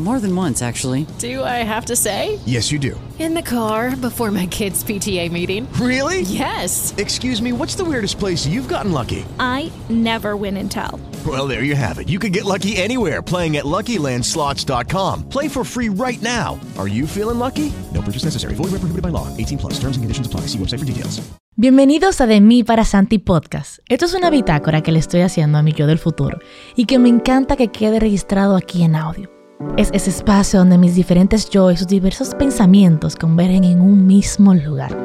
More than once, actually. Do I have to say? Yes, you do. In the car before my kids' PTA meeting. Really? Yes. Excuse me, what's the weirdest place you've gotten lucky? I never win and tell. Well, there you have it. You can get lucky anywhere playing at LuckyLandSlots.com. Play for free right now. Are you feeling lucky? No purchase necessary. Void where prohibited by law. 18 plus. Terms and conditions apply. See website for details. Bienvenidos a De mí para Santi Podcast. Esto es una bitácora que le estoy haciendo a mi yo del futuro y que me encanta que quede registrado aquí en audio. Es ese espacio donde mis diferentes yo y sus diversos pensamientos convergen en un mismo lugar.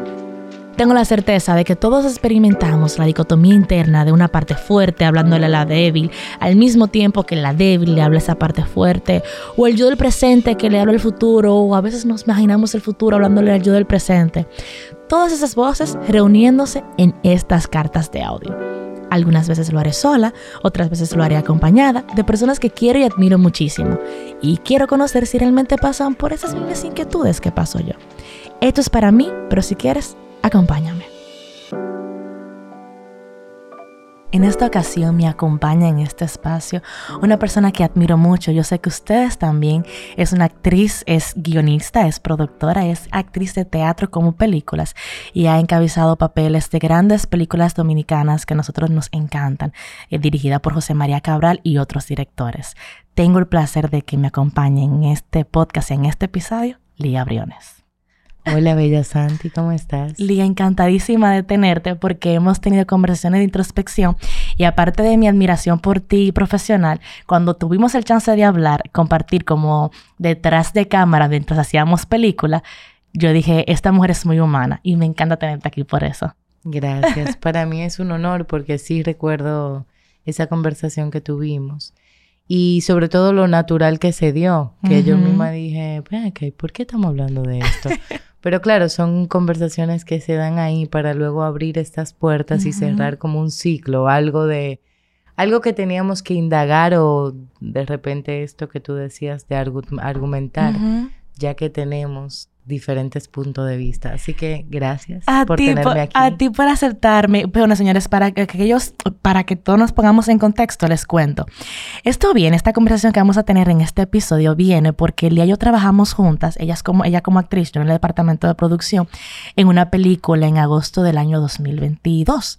Tengo la certeza de que todos experimentamos la dicotomía interna de una parte fuerte hablándole a la débil, al mismo tiempo que la débil le habla a esa parte fuerte, o el yo del presente que le habla al futuro, o a veces nos imaginamos el futuro hablándole al yo del presente. Todas esas voces reuniéndose en estas cartas de audio. Algunas veces lo haré sola, otras veces lo haré acompañada de personas que quiero y admiro muchísimo. Y quiero conocer si realmente pasan por esas mismas inquietudes que paso yo. Esto es para mí, pero si quieres, acompáñame. En esta ocasión me acompaña en este espacio una persona que admiro mucho. Yo sé que ustedes también. Es una actriz, es guionista, es productora, es actriz de teatro como películas y ha encabezado papeles de grandes películas dominicanas que a nosotros nos encantan, eh, dirigida por José María Cabral y otros directores. Tengo el placer de que me acompañe en este podcast, en este episodio, Lía Briones. Hola, Bella Santi, ¿cómo estás? Lía, encantadísima de tenerte porque hemos tenido conversaciones de introspección y aparte de mi admiración por ti profesional, cuando tuvimos el chance de hablar, compartir como detrás de cámara mientras hacíamos película, yo dije, esta mujer es muy humana y me encanta tenerte aquí por eso. Gracias, para mí es un honor porque sí recuerdo esa conversación que tuvimos y sobre todo lo natural que se dio, que yo misma dije, ¿por qué estamos hablando de esto? Pero claro, son conversaciones que se dan ahí para luego abrir estas puertas y cerrar como un ciclo, algo de algo que teníamos que indagar o de repente esto que tú decías de argumentar, ya que tenemos diferentes puntos de vista. Así que gracias por tenerme aquí. A ti por aceptarme. Bueno, señores, para que, ellos, para que todos nos pongamos en contexto, les cuento. Esto viene, esta conversación que vamos a tener en este episodio viene porque Lía y yo trabajamos juntas, ella, como, ella como actriz, yo en el departamento de producción, en una película en agosto del año 2022.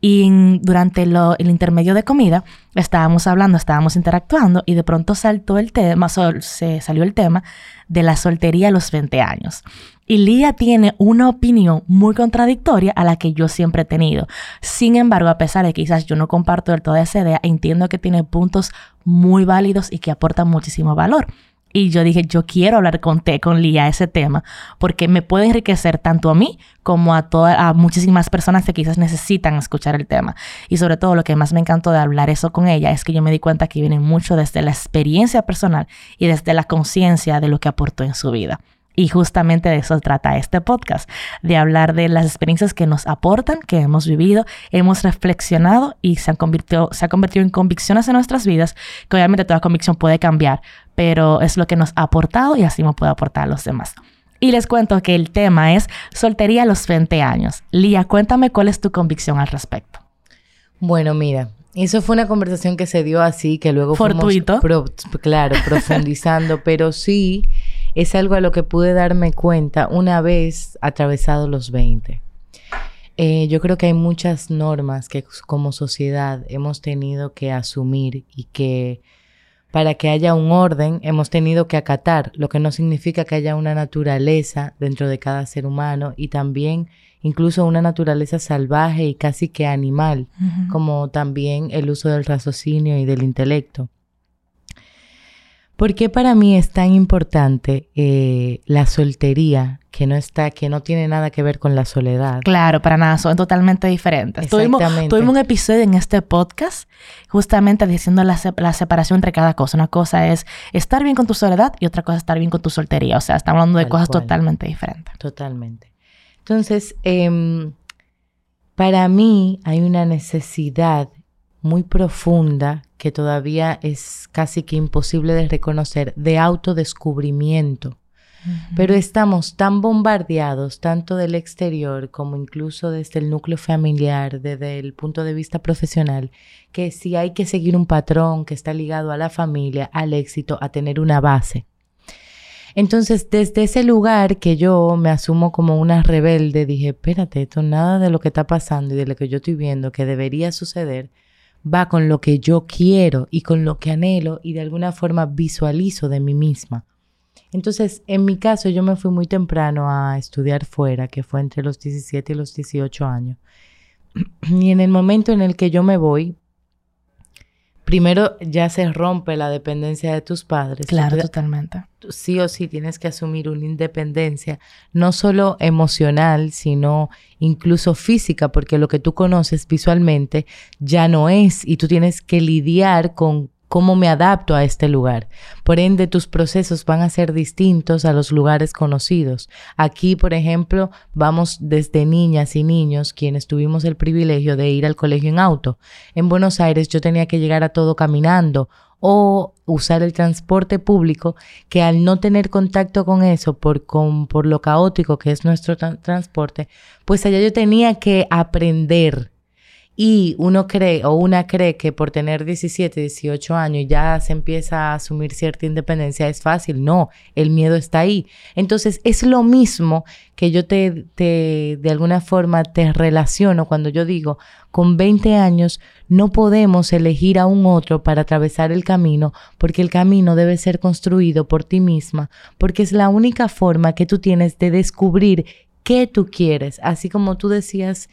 Y durante el intermedio de comida estábamos hablando, estábamos interactuando y de pronto saltó el tema, se salió el tema de la soltería a los 20 años. Y Lía tiene una opinión muy contradictoria a la que yo siempre he tenido. Sin embargo, a pesar de que quizás yo no comparto del todo esa idea, entiendo que tiene puntos muy válidos y que aportan muchísimo valor. Y yo dije, yo quiero hablar con, te, con Lía ese tema, porque me puede enriquecer tanto a mí como a, todas a muchísimas personas que quizás necesitan escuchar el tema. Y sobre todo lo que más me encantó de hablar eso con ella es que yo me di cuenta que viene mucho desde la experiencia personal y desde la conciencia de lo que aportó en su vida. Y justamente de eso trata este podcast, de hablar de las experiencias que nos aportan, que hemos vivido, hemos reflexionado y se han se ha convertido en convicciones en nuestras vidas, que obviamente toda convicción puede cambiar, pero es lo que nos ha aportado y así me puede aportar a los demás. Y les cuento que el tema es soltería a los 20 años. Lía, cuéntame cuál es tu convicción al respecto. Bueno, mira, eso fue una conversación que se dio así, que luego Fortuito. claro, profundizando, pero sí es algo a lo que pude darme cuenta una vez atravesado los 20. Eh, yo creo que hay muchas normas que como sociedad hemos tenido que asumir y que para que haya un orden hemos tenido que acatar, lo que no significa que haya una naturaleza dentro de cada ser humano y también incluso una naturaleza salvaje y casi que animal, como también el uso del raciocinio y del intelecto. ¿Por qué para mí es tan importante eh, la soltería que no está, que no tiene nada que ver con la soledad? Claro, para nada, son totalmente diferentes. Tuvimos, Exactamente. tuvimos un episodio en este podcast justamente diciendo la, sep- la separación entre cada cosa. Una cosa es estar bien con tu soledad y otra cosa es estar bien con tu soltería. O sea, estamos hablando de Tal cosas cual. totalmente diferentes. Totalmente. Entonces, em, para mí hay una necesidad muy profunda que todavía es casi que imposible de reconocer, de autodescubrimiento. Pero estamos tan bombardeados, tanto del exterior como incluso desde el núcleo familiar, desde el punto de vista profesional, que si hay que seguir un patrón que está ligado a la familia, al éxito, a tener una base. Entonces, desde ese lugar que yo me asumo como una rebelde, dije, espérate, esto nada de lo que está pasando y de lo que yo estoy viendo que debería suceder va con lo que yo quiero y con lo que anhelo y de alguna forma visualizo de mí misma. Entonces, en mi caso, yo me fui muy temprano a estudiar fuera, que fue entre los 17 y los 18 años. Y en el momento en el que yo me voy, primero ya se rompe la dependencia de tus padres. Claro, totalmente. sí o sí tienes que asumir una independencia, no solo emocional, sino incluso física, porque lo que tú conoces visualmente ya no es y tú tienes que lidiar con cómo me adapto a este lugar. Por ende, tus procesos van a ser distintos a los lugares conocidos. Aquí, por ejemplo, vamos desde niñas y niños quienes tuvimos el privilegio de ir al colegio en auto. En Buenos Aires yo tenía que llegar a todo caminando o usar el transporte público que al no tener contacto con eso por, con, por lo caótico que es nuestro tra- transporte, pues allá yo tenía que aprender. Y uno cree o una cree que por tener 17, 18 años ya se empieza a asumir cierta independencia, es fácil. No, el miedo está ahí. Entonces es lo mismo que yo te, te de alguna forma te relaciono cuando yo digo, con 20 años no podemos elegir a un otro para atravesar el camino porque el camino debe ser construido por ti misma, porque es la única forma que tú tienes de descubrir qué tú quieres, así como tú decías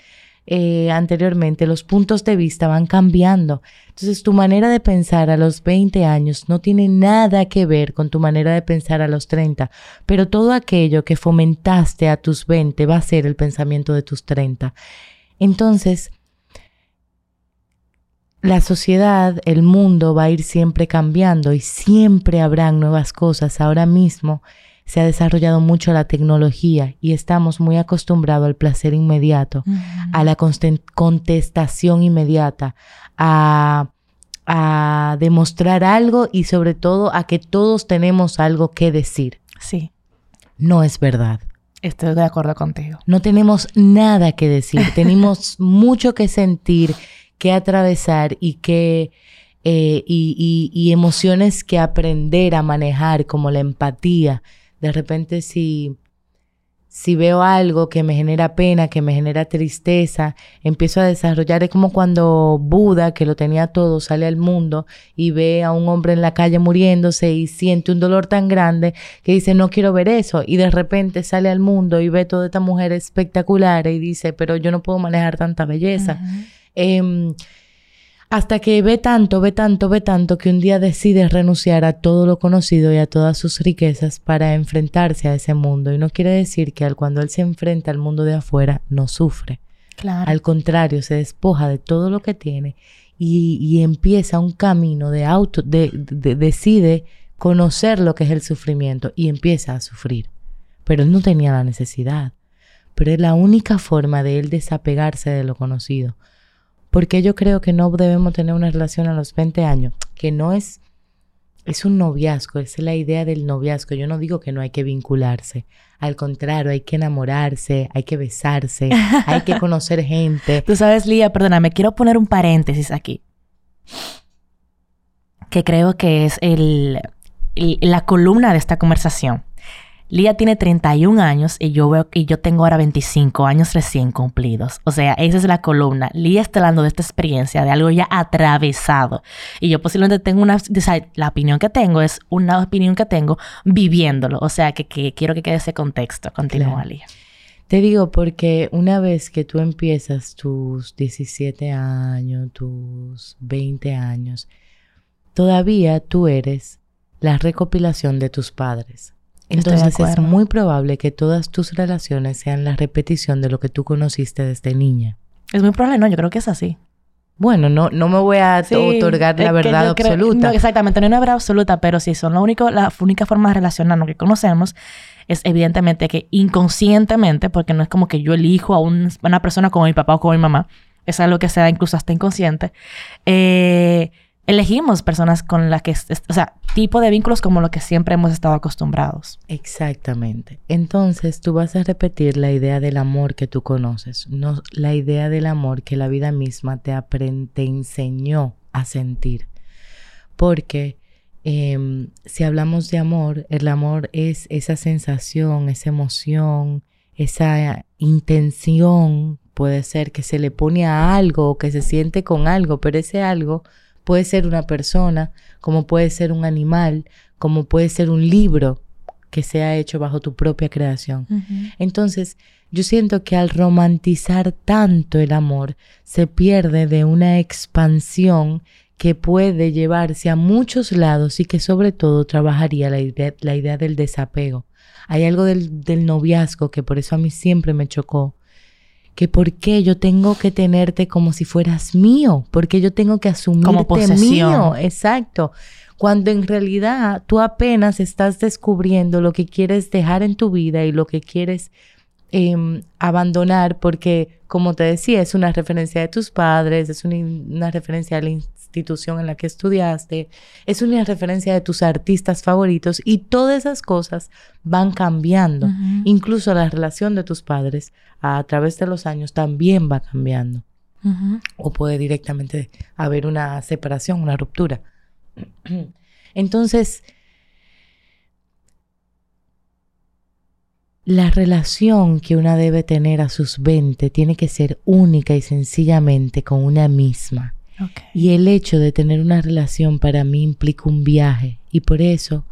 eh, anteriormente, los puntos de vista van cambiando. Entonces, tu manera de pensar a los 20 años no tiene nada que ver con tu manera de pensar a los 30, pero todo aquello que fomentaste a tus 20 va a ser el pensamiento de tus 30. Entonces, la sociedad, el mundo va a ir siempre cambiando y siempre habrán nuevas cosas. Ahora mismo se ha desarrollado mucho la tecnología y estamos muy acostumbrados al placer inmediato, a la contestación inmediata, a, a demostrar algo y sobre todo a que todos tenemos algo que decir. Sí, No es verdad. estoy de acuerdo contigo. No tenemos nada que decir, tenemos mucho que sentir, que atravesar y que eh, y, y- y emociones que aprender a manejar, como la empatía. De repente, si, si veo algo que me genera pena, que me genera tristeza, empiezo a desarrollar. Es como cuando Buda, que lo tenía todo, sale al mundo y ve a un hombre en la calle muriéndose y siente un dolor tan grande que dice, no quiero ver eso. Y de repente sale al mundo y ve toda esta mujer espectacular y dice, pero yo no puedo manejar tanta belleza. Hasta que ve tanto, ve tanto, ve tanto que un día decide renunciar a todo lo conocido y a todas sus riquezas para enfrentarse a ese mundo. Y no quiere decir que al cuando él se enfrenta al mundo de afuera no sufre. Claro. Al contrario, se despoja de todo lo que tiene y, y empieza un camino de auto, de, de- decide conocer lo que es el sufrimiento y empieza a sufrir. Pero él no tenía la necesidad. Pero es la única forma de él desapegarse de lo conocido. Porque yo creo que no debemos tener una relación a los 20 años, que no es, es un noviazgo, es la idea del noviazgo. Yo no digo que no hay que vincularse, al contrario, hay que enamorarse, hay que besarse, hay que conocer gente. Tú sabes, Lía, perdóname, quiero poner un paréntesis aquí. Que creo que es el, el- la columna de esta conversación. Lía tiene 31 años y yo veo y yo tengo ahora 25 años recién cumplidos. O sea, esa es la columna. Lía está hablando de esta experiencia, de algo ya atravesado. Y yo posiblemente tengo una, o sea, la opinión que tengo es una opinión que tengo viviéndolo. O sea, que, que quiero que quede ese contexto. Continúa, Claro. Lía. Te digo porque una vez que tú empiezas tus 17 años, tus 20 años, todavía tú eres la recopilación de tus padres. Entonces es muy probable que todas tus relaciones sean la repetición de lo que tú conociste desde niña. Es muy probable, no, yo creo que es así. Bueno, no, no me voy a Sí, otorgar la verdad creo- absoluta. no, exactamente, no hay una verdad absoluta, pero sí son lo único, la única forma de relacionarnos que conocemos es evidentemente que inconscientemente, porque no es como que yo elijo a un- a una persona como mi papá o como mi mamá, es algo que se da incluso hasta inconsciente, eh, elegimos personas con las que, o sea, tipo de vínculos como lo que siempre hemos estado acostumbrados. Exactamente. Entonces tú vas a repetir la idea del amor que tú conoces, no la idea del amor que la vida misma te, te enseñó a sentir. Porque em, si hablamos de amor, el amor es esa sensación, esa emoción, esa intención, puede ser que se le pone a algo o que se siente con algo, pero ese algo puede ser una persona, como puede ser un animal, como puede ser un libro que sea hecho bajo tu propia creación. Entonces, yo siento que al romantizar tanto el amor, se pierde de una expansión que puede llevarse a muchos lados y que sobre todo trabajaría la idea, la idea del desapego. Hay algo del, del noviazgo que por eso a mí siempre me chocó, que por qué yo tengo que tenerte como si fueras mío, porque yo tengo que asumirte posesión. mío, exacto. Cuando en realidad tú apenas estás descubriendo lo que quieres dejar en tu vida y lo que quieres em, abandonar, porque como te decía, es una referencia de tus padres, es una, una referencia a la institución en la que estudiaste, es una referencia de tus artistas favoritos y todas esas cosas van cambiando. Incluso la relación de tus padres a través de los años también va cambiando. O puede directamente haber una separación, una ruptura. Entonces, la relación que una debe tener a sus 20 tiene que ser única y sencillamente con una misma. Y el hecho de tener una relación para mí implica un viaje y por eso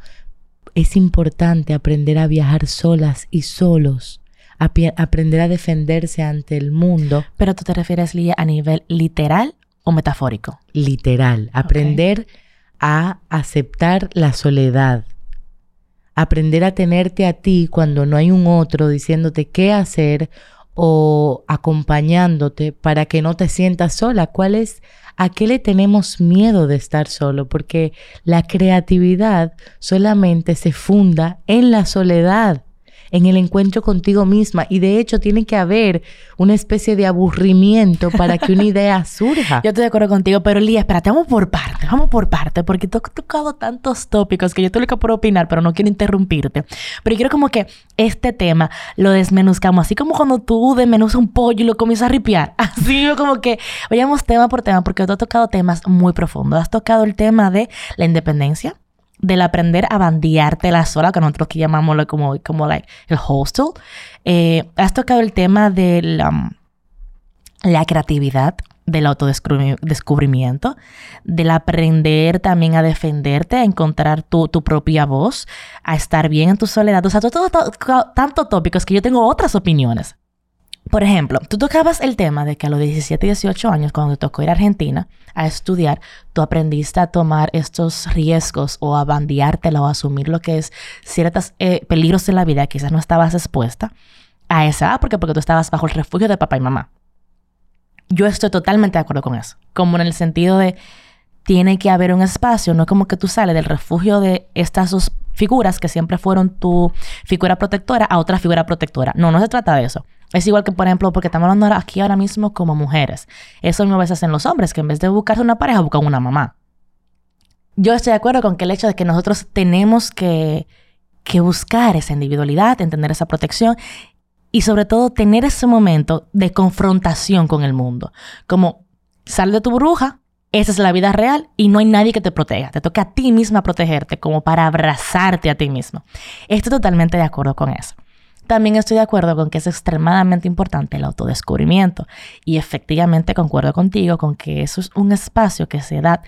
es importante aprender a viajar solas y solos, aprender a defenderse ante el mundo Pero tú te refieres, Lía, a nivel literal o metafórico. literal, aprender a aceptar la soledad, aprender a tenerte a ti cuando no hay un otro diciéndote qué hacer o acompañándote para que no te sientas sola. ¿Cuál es? ¿A qué le tenemos miedo de estar solo? Porque la creatividad solamente se funda en la soledad, en el encuentro contigo misma. Y de hecho tiene que haber una especie de aburrimiento para que una idea surja. Yo estoy de acuerdo contigo, pero Lía, espérate, vamos por parte, vamos por parte, porque tú has tocado tantos tópicos que yo te lo que puedo opinar, pero no quiero interrumpirte. Pero quiero como que este tema lo desmenuzcamos, así como cuando tú desmenuzas un pollo y lo comienzas a ripiar. Así como que vayamos tema por tema, porque tú has tocado temas muy profundos. Has tocado el tema de la independencia, del aprender a bandeártela sola, que nosotros que llamamos como, como like, el hostel. Eh, has tocado el tema del... um, la creatividad, del autodescubrimiento, del aprender también a defenderte, a encontrar tu, tu propia voz, a estar bien en tu soledad. O sea, todo, todo- tópicos que yo tengo otras opiniones. Por ejemplo, tú tocabas el tema de que a los 17 y 18 años, cuando te tocó ir a Argentina a estudiar, tú aprendiste a tomar estos riesgos o a bandeártela o a asumir lo que es ciertos peligros en la vida, quizás no estabas expuesta a esa porque porque tú estabas bajo el refugio de papá y mamá. Yo estoy totalmente de acuerdo con eso. Como en el sentido de tiene que haber un espacio, no es como que tú sales del refugio de estas dos figuras que siempre fueron tu figura protectora a otra figura protectora. No, no se trata de eso. Es igual que, por ejemplo, porque estamos hablando aquí ahora mismo como mujeres. Eso mismo a veces hacen los hombres, que en vez de buscarse una pareja, buscan una mamá. Yo estoy de acuerdo con que el hecho de que nosotros tenemos que, que buscar esa individualidad, entender esa protección y sobre todo tener ese momento de confrontación con el mundo. Como sal de tu burbuja, esa es la vida real y no hay nadie que te proteja. Te toca a ti misma protegerte como para abrazarte a ti mismo. Estoy totalmente de acuerdo con eso. También estoy de acuerdo con que es extremadamente importante el autodescubrimiento y efectivamente concuerdo contigo con que eso es un espacio que se da,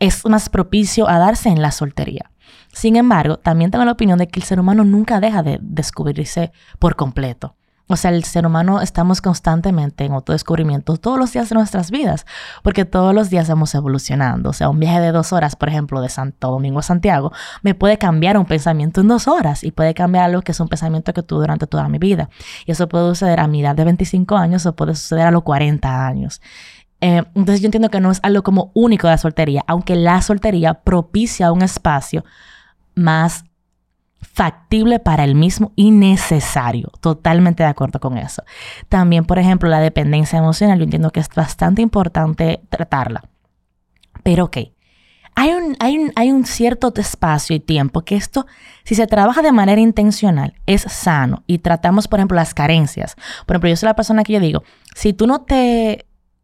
es más propicio a darse en la soltería. Sin embargo, también tengo la opinión de que el ser humano nunca deja de descubrirse por completo. O sea, el ser humano estamos constantemente en autodescubrimiento todos los días de nuestras vidas, porque todos los días vamos evolucionando. O sea, un viaje de dos horas, por ejemplo, de Santo Domingo a Santiago, me puede cambiar un pensamiento en dos horas y puede cambiar algo que es un pensamiento que tuve durante toda mi vida. Y eso puede suceder a mi edad de 25 años o puede suceder a los 40 años. Eh, entonces yo entiendo que no es algo como único de la soltería, aunque la soltería propicia un espacio más factible para el mismo y necesario. Totalmente de acuerdo con eso. También, por ejemplo, la dependencia emocional, yo entiendo que es bastante importante tratarla. Pero ok, hay un, hay, un, hay un, cierto espacio y tiempo que esto, si se trabaja de manera intencional, es sano y tratamos, por ejemplo, las carencias. Por ejemplo, yo soy la persona que yo digo, si tú no te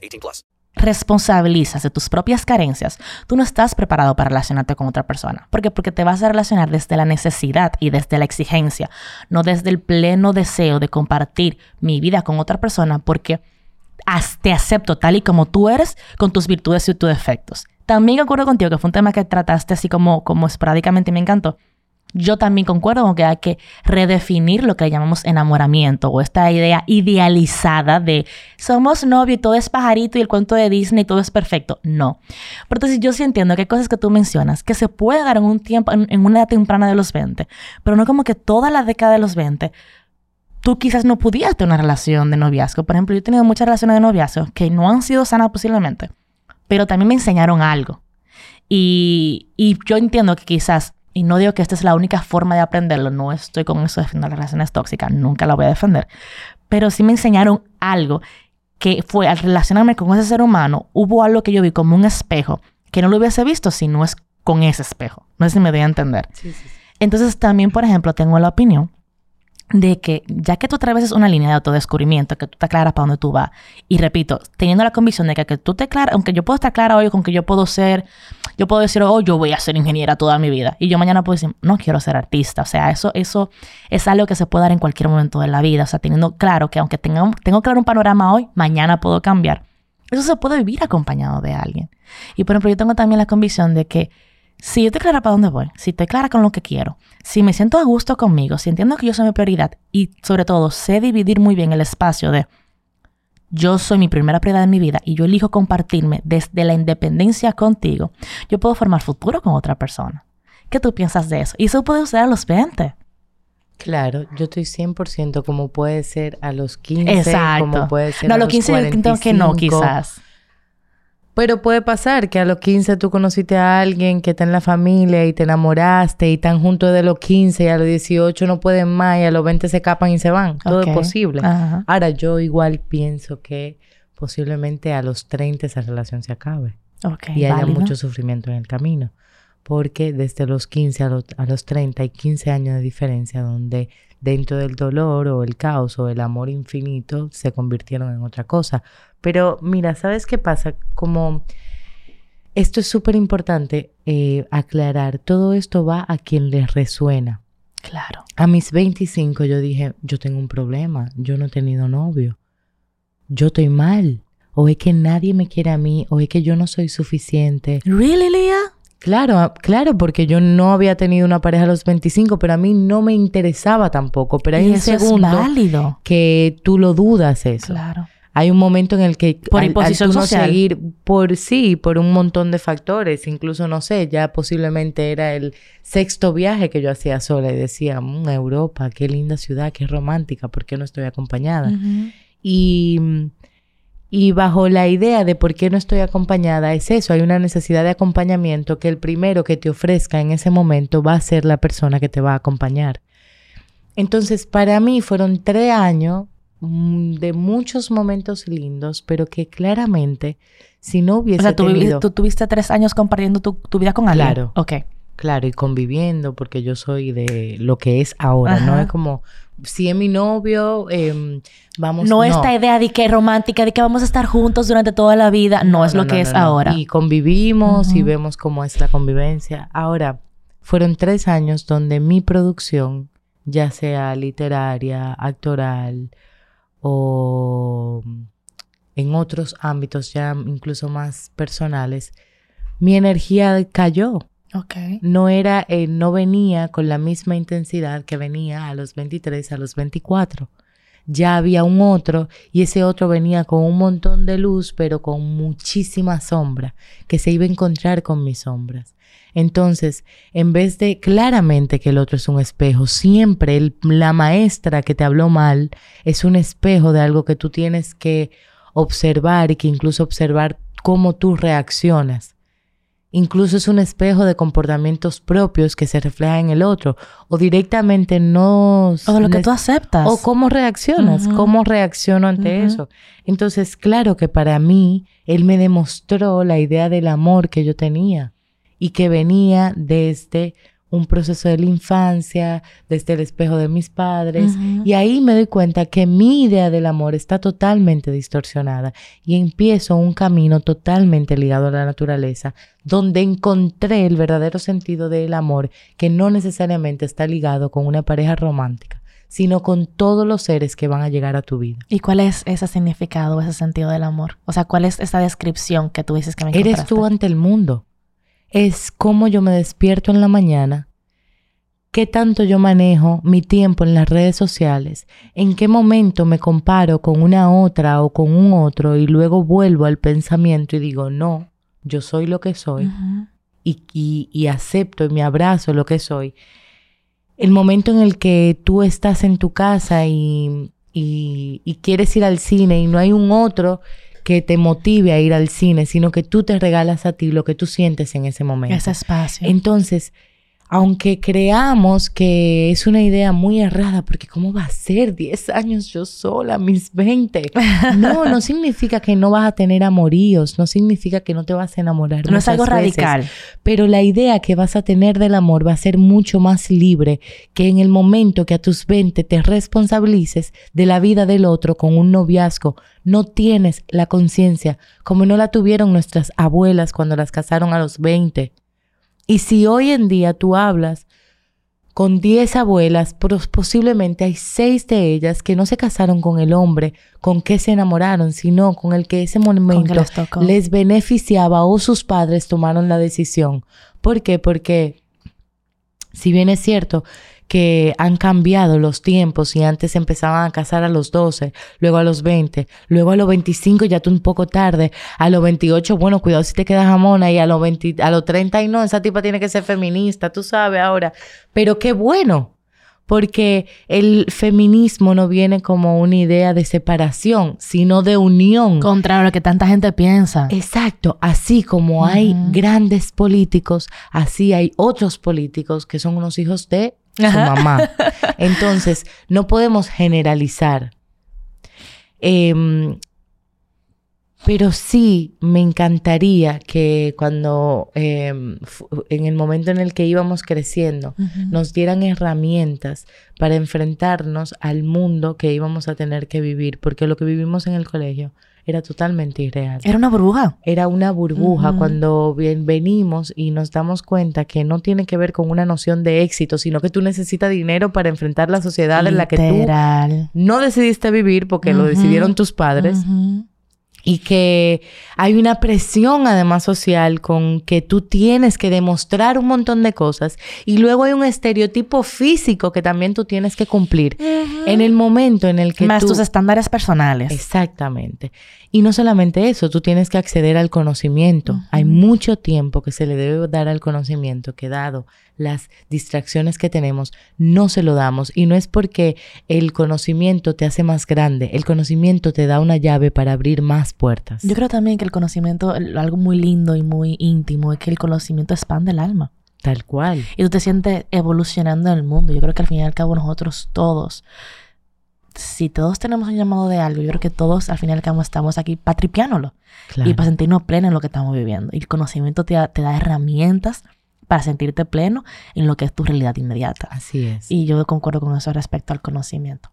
18 plus. responsabilizas de tus propias carencias, tú no estás preparado para relacionarte con otra persona. ¿Por qué? Porque te vas a relacionar desde la necesidad y desde la exigencia, no desde el pleno deseo de compartir mi vida con otra persona, porque te acepto tal y como tú eres, con tus virtudes y tus defectos. También ocurre contigo, que fue un tema que trataste así como, como esporádicamente y me encantó yo también concuerdo con que hay que redefinir lo que llamamos enamoramiento o esta idea idealizada de somos novio y todo es pajarito y el cuento de Disney y todo es perfecto. No. Pero entonces yo sí entiendo que hay cosas que tú mencionas que se puede dar en un tiempo, en, una edad temprana de los 20, pero no como que toda la década de los 20 tú quizás no pudieras tener una relación de noviazgo. Por ejemplo, yo he tenido muchas relaciones de noviazgo que no han sido sanas posiblemente, pero también me enseñaron algo. Y, y yo entiendo que quizás y no digo que esta es la única forma de aprenderlo, no estoy con eso de defender las relaciones tóxicas, nunca la voy a defender. Pero sí me enseñaron algo que fue al relacionarme con ese ser humano, hubo algo que yo vi como un espejo que no lo hubiese visto si no es con ese espejo. No sé si me doy a entender. Entonces también, por ejemplo, tengo la opinión de que ya que tú atravesas una línea de autodescubrimiento, que tú te aclaras para dónde tú vas, y repito, teniendo la convicción de que, que tú te aclaras, aunque yo puedo estar clara hoy con que yo puedo ser, yo puedo decir, oh, yo voy a ser ingeniera toda mi vida, y yo mañana puedo decir, no quiero ser artista, o sea, eso, eso es algo que se puede dar en cualquier momento de la vida, o sea, teniendo claro que aunque tenga, tengo claro un panorama hoy, mañana puedo cambiar. Eso se puede vivir acompañado de alguien. Y por ejemplo, yo tengo también la convicción de que si yo estoy clara para dónde voy, si estoy clara con lo que quiero, si me siento a gusto conmigo, si entiendo que yo soy mi prioridad y sobre todo sé dividir muy bien el espacio de yo soy mi primera prioridad en mi vida y yo elijo compartirme desde la independencia contigo, yo puedo formar futuro con otra persona. ¿Qué tú piensas de eso? Y eso puede ser a los 20. Claro, yo estoy 100% como puede ser a los 15, Exacto. como puede ser no, a los 15 45. que no, quizás. Pero puede pasar que a los 15 tú conociste a alguien que está en la familia y te enamoraste y están juntos de los 15 y a los 18 no pueden más y a los 20 se escapan y se van. Todo es posible. Ahora yo igual pienso que posiblemente a los 30 esa relación se acabe. y haya mucho sufrimiento en el camino. Porque desde los 15 a los, a los 30 hay 15 años de diferencia donde dentro del dolor o el caos o el amor infinito se convirtieron en otra cosa. Pero mira, ¿sabes qué pasa? Como esto es súper importante eh, aclarar, todo esto va a quien les resuena. Claro. A mis 25 yo dije, yo tengo un problema, yo no he tenido novio, yo estoy mal, o es que nadie me quiere a mí, o es que yo no soy suficiente. ¿Really, Leah? Claro, ah, claro, porque yo no había tenido una pareja a los 25, pero a mí no me interesaba tampoco. Pero hay un segundo válido. que tú lo dudas eso. Claro. Hay un momento en el que por imposición social. seguir por sí, por un montón de factores, incluso no sé, ya posiblemente era el sexto viaje que yo hacía sola y decía, mmm, Europa, qué linda ciudad, qué romántica, ¿por qué no estoy acompañada? Y y bajo la idea de por qué no estoy acompañada es eso, hay una necesidad de acompañamiento que el primero que te ofrezca en ese momento va a ser la persona que te va a acompañar. Entonces, para mí fueron tres años mm, de muchos momentos lindos, pero que claramente, si no hubiese o sea, tú, tenido... tú tuviste tres años compartiendo tu, vida con alguien. Claro. Ok. Claro, y conviviendo, porque yo soy de lo que es ahora, no es como si es mi novio, em, vamos... No, esta idea de que romántica, de que vamos a estar juntos durante toda la vida, no, es lo que es no. ahora. Y convivimos y vemos cómo es la convivencia. Ahora, fueron tres años donde mi producción, ya sea literaria, actoral o en otros ámbitos ya incluso más personales, mi energía cayó. No era, eh, no venía con la misma intensidad que venía a los 23, a los 24 ya había un otro y ese otro venía con un montón de luz, pero con muchísima sombra, que se iba a encontrar con mis sombras. Entonces, en vez de claramente que el otro es un espejo, siempre el- la maestra que te habló mal es un espejo de algo que tú tienes que observar y que incluso observar cómo tú reaccionas. Incluso es un espejo de comportamientos propios que se refleja en el otro o directamente no... O de lo que tú aceptas. o cómo reaccionas, cómo reacciono ante eso. Entonces, claro que para mí, él me demostró la idea del amor que yo tenía y que venía desde un proceso de la infancia, desde el espejo de mis padres. Y ahí me doy cuenta que mi idea del amor está totalmente distorsionada y empiezo un camino totalmente ligado a la naturaleza, donde encontré el verdadero sentido del amor, que no necesariamente está ligado con una pareja romántica, sino con todos los seres que van a llegar a tu vida. ¿Y cuál es ese significado, ese sentido del amor? O sea, ¿cuál es esa descripción que tú dices que me Eres encontraste? tú ante el mundo. Es cómo yo me despierto en la mañana, qué tanto yo manejo mi tiempo en las redes sociales, en qué momento me comparo con una otra o con un otro y luego vuelvo al pensamiento y digo, no, yo soy lo que soy y, y- y acepto y me abrazo lo que soy. El momento en el que tú estás en tu casa y, y- y quieres ir al cine y no hay un otro que te motive a ir al cine, sino que tú te regalas a ti lo que tú sientes en ese momento. Ese espacio. Entonces, aunque creamos que es una idea muy errada, porque ¿cómo va a ser 10 años yo sola, mis 20? No, no significa que no vas a tener amoríos, no significa que no te vas a enamorar. no es algo veces, radical. Pero la idea que vas a tener del amor va a ser mucho más libre que en el momento que a tus 20 te responsabilices de la vida del otro con un noviazgo. No tienes la conciencia como no la tuvieron nuestras abuelas cuando las casaron a los 20. Y si hoy en día tú hablas con 10 abuelas, posiblemente hay 6 de ellas que no se casaron con el hombre con que se enamoraron, sino con el que ese momento les beneficiaba o sus padres tomaron la decisión. ¿Por qué? Porque si bien es cierto que han cambiado los tiempos y antes empezaban a casar a los 12, luego a los 20, luego a los 25 ya tú un poco tarde, a los 28, bueno, cuidado si te quedas jamona y a los 20, a los 30 y no, esa tipa tiene que ser feminista, tú sabes ahora, pero qué bueno, porque el feminismo no viene como una idea de separación, sino de unión. Contrario a lo que tanta gente piensa. Exacto, así como hay grandes políticos, así hay otros políticos que son unos hijos de su mamá. Entonces, no podemos generalizar. Em, pero sí me encantaría que cuando, em, en el momento en el que íbamos creciendo, nos dieran herramientas para enfrentarnos al mundo que íbamos a tener que vivir, porque lo que vivimos en el colegio era totalmente irreal. Era una burbuja. Era una burbuja cuando bien venimos y nos damos cuenta que no tiene que ver con una noción de éxito, sino que tú necesitas dinero para enfrentar la sociedad en la que tú no decidiste vivir porque lo decidieron tus padres. Y que hay una presión además social con que tú tienes que demostrar un montón de cosas y luego hay un estereotipo físico que también tú tienes que cumplir en el momento en el que Más tú tus estándares personales. Exactamente. Y no solamente eso, tú tienes que acceder al conocimiento. Hay mucho tiempo que se le debe dar al conocimiento que dado las distracciones que tenemos, no se lo damos. Y no es porque el conocimiento te hace más grande, el conocimiento te da una llave para abrir más puertas. Yo creo también que el conocimiento, algo muy lindo y muy íntimo, es que el conocimiento expande el alma. Tal cual. Y tú te sientes evolucionando en el mundo. Yo creo que al fin y al cabo nosotros todos, si todos tenemos un llamado de algo, yo creo que todos al fin y al cabo estamos aquí patripiándolo. Claro. Y para sentirnos plenos en lo que estamos viviendo. Y el conocimiento te da, te da herramientas para sentirte pleno en lo que es tu realidad inmediata. Así es. Y yo concuerdo con eso respecto al conocimiento.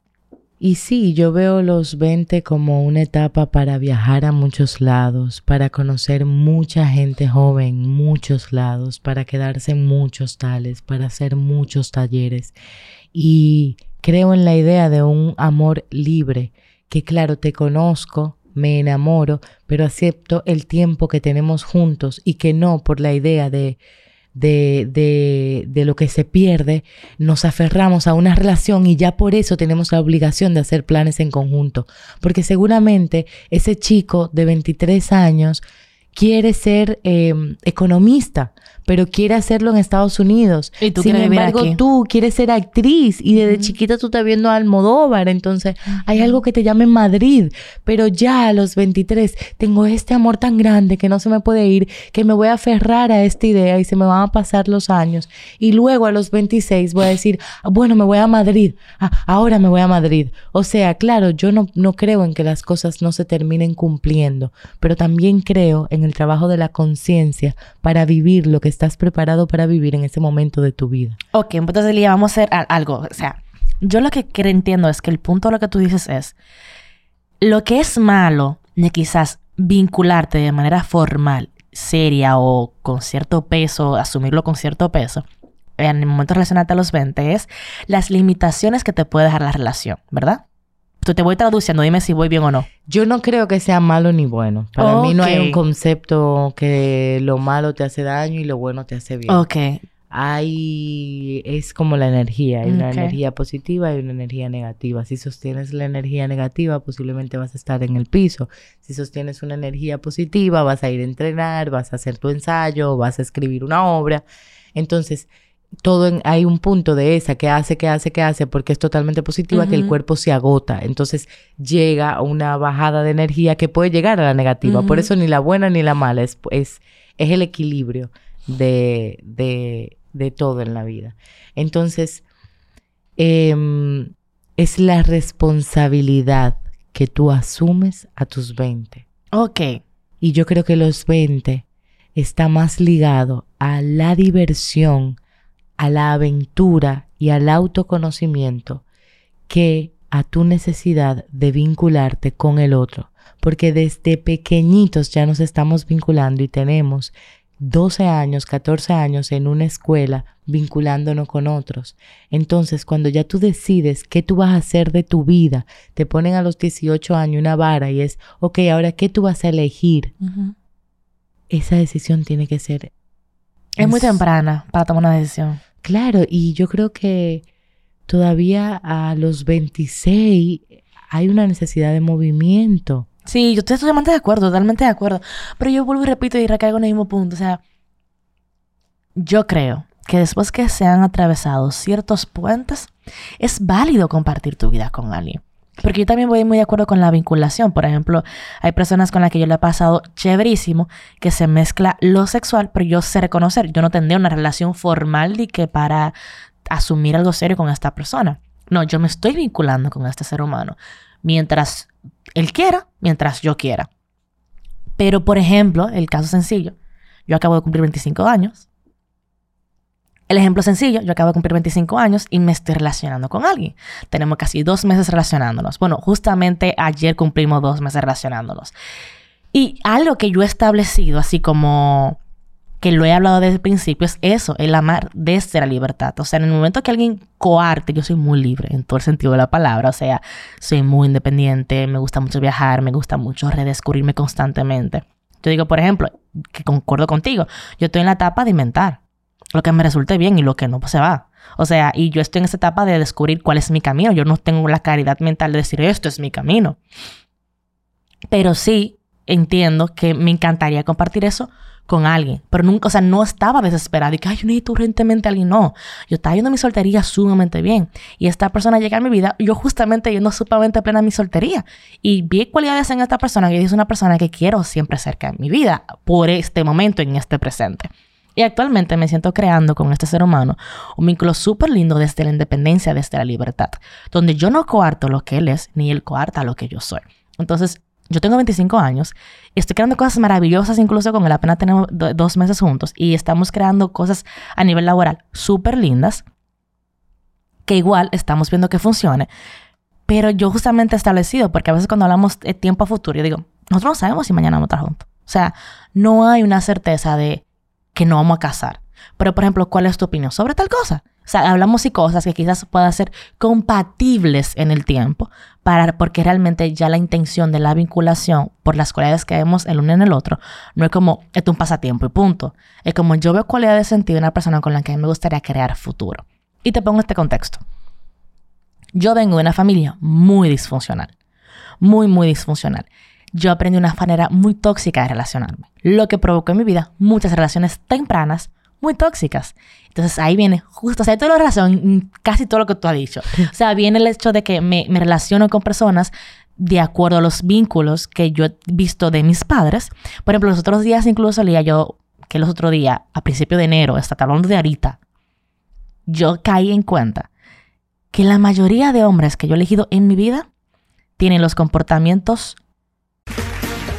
Y sí, yo veo los 20 como una etapa para viajar a muchos lados, para conocer mucha gente joven, muchos lados, para quedarse en muchos tales, para hacer muchos talleres. Y creo en la idea de un amor libre, que claro, te conozco, me enamoro, pero acepto el tiempo que tenemos juntos y que no por la idea de de, de, de, lo que se pierde, nos aferramos a una relación y ya por eso tenemos la obligación de hacer planes en conjunto. Porque seguramente ese chico de 23 años quiere ser eh, economista, pero quiere hacerlo en Estados Unidos. Y tú Sin embargo, aquí. tú quieres ser actriz y desde chiquita tú estás viendo a Almodóvar, entonces hay algo que te llama en Madrid, pero ya a los 23 tengo este amor tan grande que no se me puede ir, que me voy a aferrar a esta idea y se me van a pasar los años. Y luego a los 26 voy a decir, "Ah, bueno, me voy a Madrid, Ah, ahora me voy a Madrid. O sea, claro, yo no, no creo en que las cosas no se terminen cumpliendo, pero también creo en el trabajo de la conciencia para vivir lo que estás preparado para vivir en ese momento de tu vida. Ok, entonces Lía, vamos a hacer algo. O sea, yo lo que entiendo es que el punto de lo que tú dices es lo que es malo de quizás vincularte de manera formal, seria o con cierto peso, asumirlo con cierto peso, en el momento de relacionarte a los 20 es las limitaciones que te puede dejar la relación, ¿verdad? Tú te voy traduciendo, dime si voy bien o no. Yo no creo que sea malo ni bueno. Para mí no hay un concepto que lo malo te hace daño y lo bueno te hace bien. Ok, Hay, es como la energía, hay una energía positiva y una energía negativa. Si sostienes la energía negativa, posiblemente vas a estar en el piso. Si sostienes una energía positiva, vas a ir a entrenar, vas a hacer tu ensayo, vas a escribir una obra. Entonces, todo en- hay un punto de esa que hace, que hace, que hace, porque es totalmente positiva, que el cuerpo se agota. Entonces llega a una bajada de energía que puede llegar a la negativa. Por eso ni la buena ni la mala, es, es, es el equilibrio de, de, de todo en la vida. Entonces, em, es la responsabilidad que tú asumes a tus 20. ok. Y yo creo que los 20 está más ligado a la diversión, a la aventura y al autoconocimiento que a tu necesidad de vincularte con el otro. Porque desde pequeñitos ya nos estamos vinculando y tenemos 12 años, 14 años en una escuela vinculándonos con otros. Entonces, cuando ya tú decides qué tú vas a hacer de tu vida, te ponen a los 18 años una vara y es, ok, ahora qué tú vas a elegir. Esa decisión tiene que ser... Es muy temprana para tomar una decisión. Claro, y yo creo que todavía a los 26 hay una necesidad de movimiento. Sí, yo estoy totalmente de acuerdo, totalmente de acuerdo. Pero yo vuelvo y repito y recaigo en el mismo punto. O sea, yo creo que después que se han atravesado ciertos puentes, es válido compartir tu vida con alguien. Porque yo también voy muy de acuerdo con la vinculación. Por ejemplo, hay personas con las que yo le he pasado chéverísimo que se mezcla lo sexual, pero yo sé reconocer, yo no tendría una relación formal ni que para asumir algo serio con esta persona. No, yo me estoy vinculando con este ser humano mientras él quiera, mientras yo quiera. Pero, por ejemplo, el caso sencillo, yo acabo de cumplir 25 años. El ejemplo sencillo, yo acabo de cumplir 25 años y me estoy relacionando con alguien. Tenemos casi dos meses relacionándonos. Bueno, justamente ayer cumplimos dos meses relacionándonos. Y algo que yo he establecido, así como que lo he hablado desde el principio, es eso, el amar desde la libertad. O sea, en el momento que alguien coarte, yo soy muy libre en todo el sentido de la palabra. O sea, soy muy independiente, me gusta mucho viajar, me gusta mucho redescubrirme constantemente. Yo digo, por ejemplo, que concuerdo contigo, yo estoy en la etapa de inventar lo que me resulte bien y lo que no, pues se va. O sea, y yo estoy en esa etapa de descubrir cuál es mi camino. Yo no tengo la claridad mental de decir, esto es mi camino. Pero sí entiendo que me encantaría compartir eso con alguien. Pero nunca, o sea, no estaba desesperada y que, ay, yo necesito urgentemente a alguien. No, yo estaba yendo mi soltería sumamente bien. Y esta persona llega a mi vida, yo justamente yendo sumamente plena en mi soltería. Y vi cualidades en esta persona que es una persona que quiero siempre cerca en mi vida, por este momento, en este presente. Y actualmente me siento creando con este ser humano un vínculo súper lindo desde la independencia, desde la libertad, donde yo no coarto lo que él es, ni él coarta lo que yo soy. Entonces, yo tengo 25 años y estoy creando cosas maravillosas incluso con él. Apenas tenemos do- dos meses juntos y estamos creando cosas a nivel laboral súper lindas que igual estamos viendo que funcione. Pero yo justamente he establecido, porque a veces cuando hablamos de tiempo a futuro, yo digo, nosotros no sabemos si mañana vamos a estar juntos. O sea, no hay una certeza de que no vamos a casar. Pero, por ejemplo, ¿cuál es tu opinión sobre tal cosa? O sea, hablamos y cosas que quizás puedan ser compatibles en el tiempo, para, porque realmente ya la intención de la vinculación por las cualidades que vemos el uno en el otro, no es como, es un pasatiempo y punto. Es como yo veo cualidades de sentido en una persona con la que me gustaría crear futuro. Y te pongo este contexto. Yo vengo de una familia muy disfuncional. Muy, muy disfuncional. Yo aprendí una manera muy tóxica de relacionarme. Lo que provocó en mi vida muchas relaciones tempranas muy tóxicas. Entonces ahí viene justo, o sea, toda la razón, en casi todo lo que tú has dicho. O sea, viene el hecho de que me, me relaciono con personas de acuerdo a los vínculos que yo he visto de mis padres. Por ejemplo, los otros días incluso leía yo que los otros días, a principio de enero, hasta hablando de ahorita, yo caí en cuenta que la mayoría de hombres que yo he elegido en mi vida tienen los comportamientos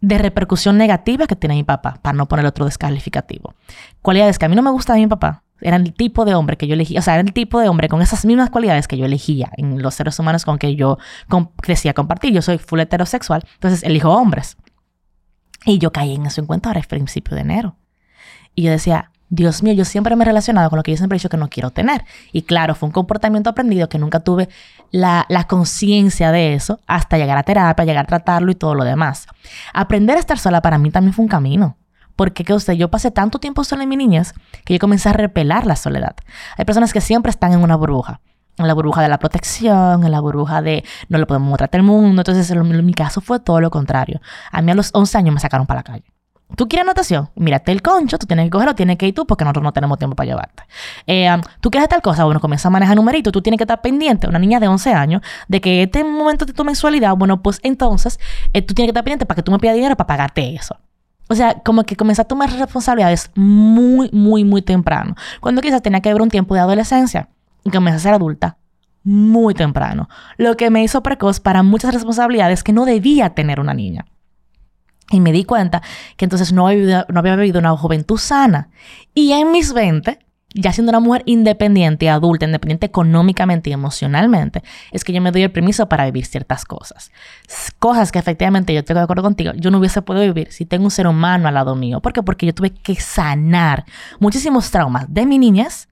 De repercusión negativa que tiene mi papá, para no poner otro descalificativo. Cualidades que a mí no me gusta de mi papá, eran el tipo de hombre que yo elegía, o sea, era el tipo de hombre con esas mismas cualidades que yo elegía en los seres humanos con que yo com decía compartir. Yo soy full heterosexual, entonces elijo hombres. Y yo caí en eso en ahora, es principio de enero. Y yo decía, Dios mío, yo siempre me he relacionado con lo que yo siempre he dicho que no quiero tener. Y claro, fue un comportamiento aprendido que nunca tuve la, conciencia de eso hasta llegar a terapia, llegar a tratarlo y todo lo demás. Aprender a estar sola para mí también fue un camino. Porque que usted, yo pasé tanto tiempo sola en mi niñez que yo comencé a repelar la soledad. Hay personas que siempre están en una burbuja. En la burbuja de la protección, en la burbuja de no le podemos mostrar al mundo. Entonces, en, en mi caso fue todo lo contrario. A mí a los 11 años me sacaron para la calle. ¿Tú quieres natación? Mírate el concho, tú tienes que cogerlo, tienes que ir tú porque nosotros no tenemos tiempo para llevarte. Eh, um, ¿Tú quieres tal cosa? Bueno, comienza a manejar numerito, tú tienes que estar pendiente, una niña de 11 años, de que este momento de tu mensualidad, bueno, pues entonces eh, tú tienes que estar pendiente para que tú me pidas dinero para pagarte eso. O sea, como que comencé a tomar responsabilidades muy, muy, muy temprano. Cuando quizás tenía que ver un tiempo de adolescencia y comencé a ser adulta muy temprano. Lo que me hizo precoz para muchas responsabilidades que no debía tener una niña. Y me di cuenta que entonces no había, vivido, no había vivido una juventud sana. Y en mis 20, ya siendo una mujer independiente, adulta, independiente económicamente y emocionalmente, es que yo me doy el permiso para vivir ciertas cosas. Cosas que efectivamente yo estoy de acuerdo contigo, yo no hubiese podido vivir si tengo un ser humano al lado mío. ¿Por qué? Porque yo tuve que sanar muchísimos traumas de mi niñez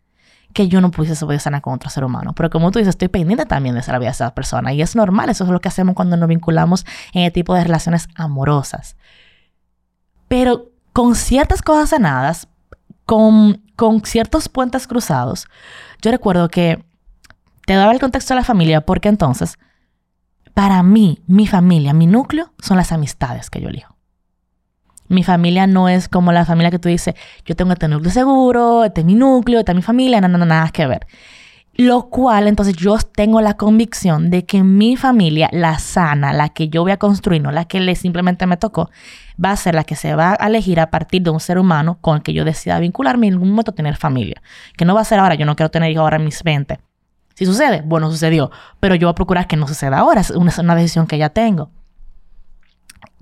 que yo no pudiese poder sanar con otro ser humano. Pero como tú dices, estoy pendiente también de la vida de esa persona. Y es normal, eso es lo que hacemos cuando nos vinculamos en el tipo de relaciones amorosas. Pero con ciertas cosas sanadas, con, con ciertos puentes cruzados, yo recuerdo que te daba el contexto de la familia porque entonces, para mí, mi familia, mi núcleo, son las amistades que yo elijo. Mi familia no es como la familia que tú dices, yo tengo este núcleo seguro, este es mi núcleo, esta es mi familia, no, no, no, nada que ver. Lo cual, entonces, yo tengo la convicción de que mi familia, la sana, la que yo voy a construir, no la que le simplemente me tocó, va a ser la que se va a elegir a partir de un ser humano con el que yo decida vincularme en algún momento tener familia. Que no va a ser ahora, yo no quiero tener hijos ahora en mis 20. Si sucede, bueno, sucedió. Pero yo voy a procurar que no suceda ahora. Es una decisión que ya tengo.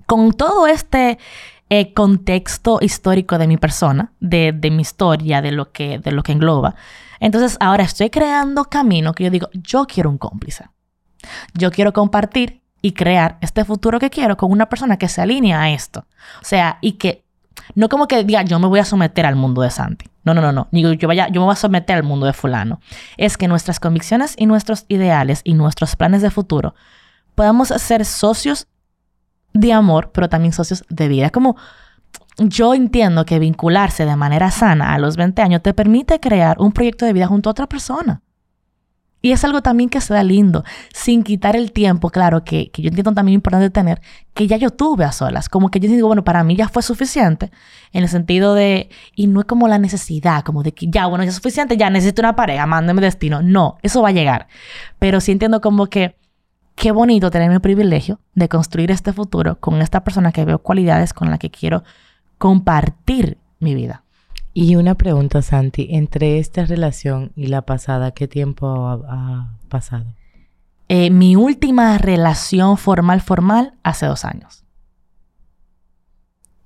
Con todo este eh, contexto histórico de mi persona, de, mi historia, de lo, que, engloba. Entonces ahora estoy creando camino que yo digo, yo quiero un cómplice. Yo quiero compartir y crear este futuro que quiero con una persona que se alinea a esto. O sea, y que no como que diga yo me voy a someter al mundo de Santi. No, no, no, no. Ni yo vaya, yo me voy a someter al mundo de fulano. Es que nuestras convicciones y nuestros ideales y nuestros planes de futuro podamos ser socios de amor, pero también socios de vida. Como yo entiendo que vincularse de manera sana a los 20 años te permite crear un proyecto de vida junto a otra persona. Y es algo también que se da lindo, sin quitar el tiempo, claro, que, que yo entiendo también importante tener, que ya yo tuve a solas. Como que yo digo, bueno, para mí ya fue suficiente, en el sentido de, y no es como la necesidad, como de que ya, bueno, ya es suficiente, ya necesito una pareja, mándeme destino. No, eso va a llegar. Pero sí entiendo como que, qué bonito tener el privilegio de construir este futuro con esta persona que veo cualidades con la que quiero compartir mi vida. Y una pregunta, Santi, entre esta relación y la pasada, ¿qué tiempo ha, pasado? Eh, mi última relación formal, formal, hace dos años.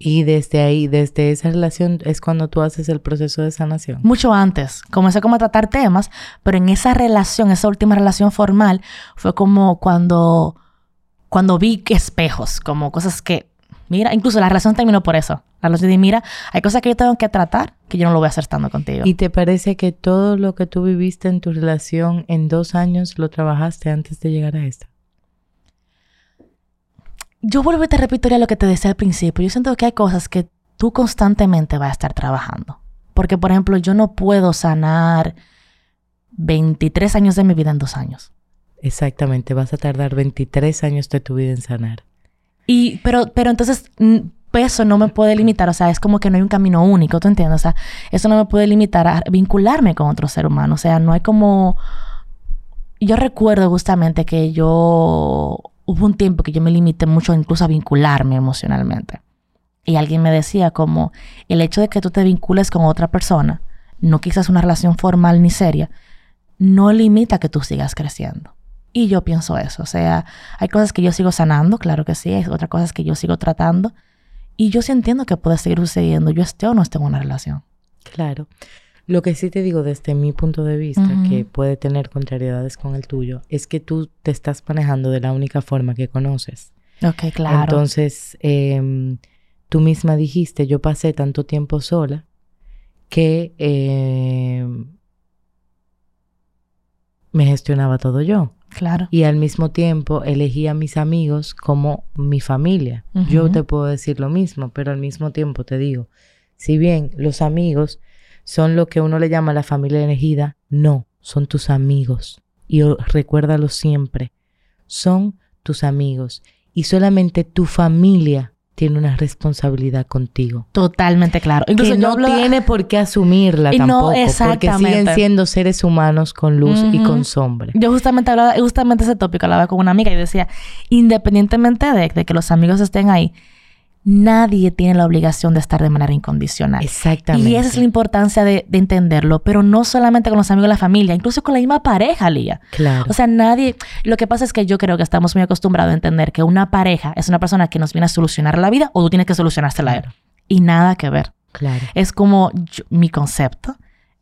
Y desde ahí, desde esa relación, es cuando tú haces el proceso de sanación. Mucho antes. Comencé como a tratar temas, pero en esa relación, esa última relación formal, fue como cuando, cuando vi espejos, como cosas que, mira, incluso la relación terminó por eso. La relación de, mira, hay cosas que yo tengo que tratar que yo no lo voy a hacer estando contigo. ¿Y te parece que todo lo que tú viviste en tu relación en dos años lo trabajaste antes de llegar a esta? Yo vuelvo y te repito lo que te decía al principio. Yo siento que hay cosas que tú constantemente vas a estar trabajando. Porque, por ejemplo, yo no puedo sanar 23 años de mi vida en dos años. Exactamente, vas a tardar 23 años de tu vida en sanar. Y, pero, pero entonces, eso no me puede limitar, o sea, es como que no hay un camino único, ¿tú entiendes? O sea, eso no me puede limitar a vincularme con otro ser humano, o sea, no hay como... Yo recuerdo justamente que yo hubo un tiempo que yo me limité mucho incluso a vincularme emocionalmente. Y alguien me decía como el hecho de que tú te vincules con otra persona, no quizás una relación formal ni seria, no limita que tú sigas creciendo. Y yo pienso eso, o sea, hay cosas que yo sigo sanando, claro que sí, hay otras cosas que yo sigo tratando. Y yo sí entiendo que puede seguir sucediendo, yo esté o no esté en una relación. Claro. Lo que sí te digo desde mi punto de vista, que puede tener contrariedades con el tuyo, es que tú te estás manejando de la única forma que conoces. Ok, claro. Entonces, em, tú misma dijiste, yo pasé tanto tiempo sola que em, me gestionaba todo yo. Claro. Y al mismo tiempo elegí a mis amigos como mi familia. Yo te puedo decir lo mismo, pero al mismo tiempo te digo, si bien los amigos son lo que uno le llama la familia elegida. No, son tus amigos. Y recuérdalo siempre. Son tus amigos. Y solamente tu familia tiene una responsabilidad contigo. Totalmente claro. Incluso que no tiene por qué asumirla tampoco. porque siguen siendo seres humanos con luz y con sombra. Yo justamente hablaba, justamente ese tópico hablaba con una amiga y decía, independientemente de, de que los amigos estén ahí, nadie tiene la obligación de estar de manera incondicional. Exactamente. Y esa es la importancia de, entenderlo, pero no solamente con los amigos de la familia, incluso con la misma pareja, Lía. Claro. O sea, nadie... Lo que pasa es que yo creo que estamos muy acostumbrados a entender que una pareja es una persona que nos viene a solucionar la vida o tú tienes que solucionársela a él. Y nada que ver. Claro. Es como mi concepto,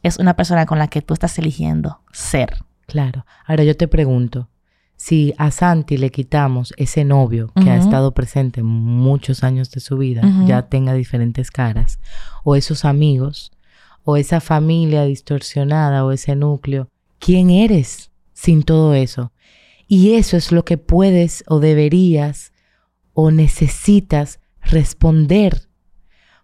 es una persona con la que tú estás eligiendo ser. Claro. Ahora yo te pregunto, si a Santi le quitamos ese novio que ha estado presente muchos años de su vida, ya tenga diferentes caras, o esos amigos, o esa familia distorsionada, o ese núcleo, ¿quién eres sin todo eso? Y eso es lo que puedes o deberías o necesitas responder.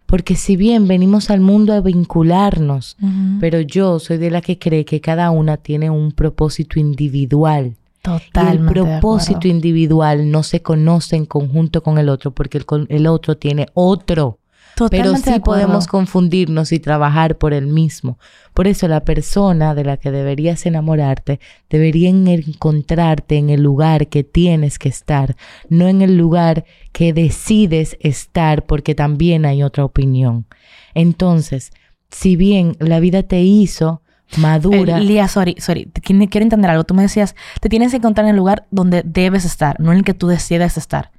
Porque si bien venimos al mundo a vincularnos, pero yo soy de la que cree que cada una tiene un propósito individual Totalmente. Y el propósito individual no se conoce en conjunto con el otro porque el, el otro tiene otro. Totalmente Pero sí podemos confundirnos y trabajar por el mismo. Por eso la persona de la que deberías enamorarte debería encontrarte en el lugar que tienes que estar, no en el lugar que decides estar porque también hay otra opinión. Entonces, si bien la vida te hizo madura. Eh, Lía, sorry, sorry. Quiero entender algo. Tú me decías, te tienes que encontrar en el lugar donde debes estar, no en el que tú decidas estar.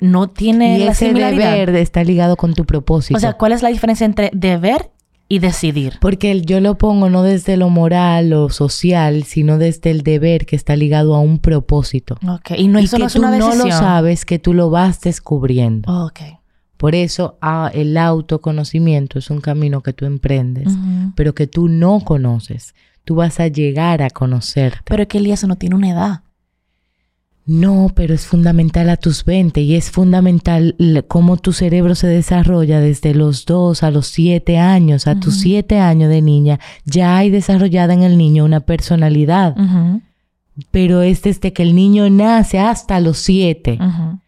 no tiene y la ese similaridad. deber está ligado con tu propósito. O sea, ¿cuál es la diferencia entre deber y decidir. Porque el- yo lo pongo no desde lo moral o social, sino desde el deber que está ligado a un propósito. Ok, y no, y eso que no es tú una no decisión. lo sabes, que tú lo vas descubriendo. Ok. Por eso ah, el autoconocimiento es un camino que tú emprendes, pero que tú no conoces. Tú vas a llegar a conocerte. Pero es que Elías no tiene una edad. No, pero es fundamental a tus 20 y es fundamental cómo tu cerebro se desarrolla desde los 2 a los 7 años. A tus Ujú. 7 años de niña ya hay desarrollada en el niño una personalidad, pero es desde que el niño nace hasta los 7. ujú. En-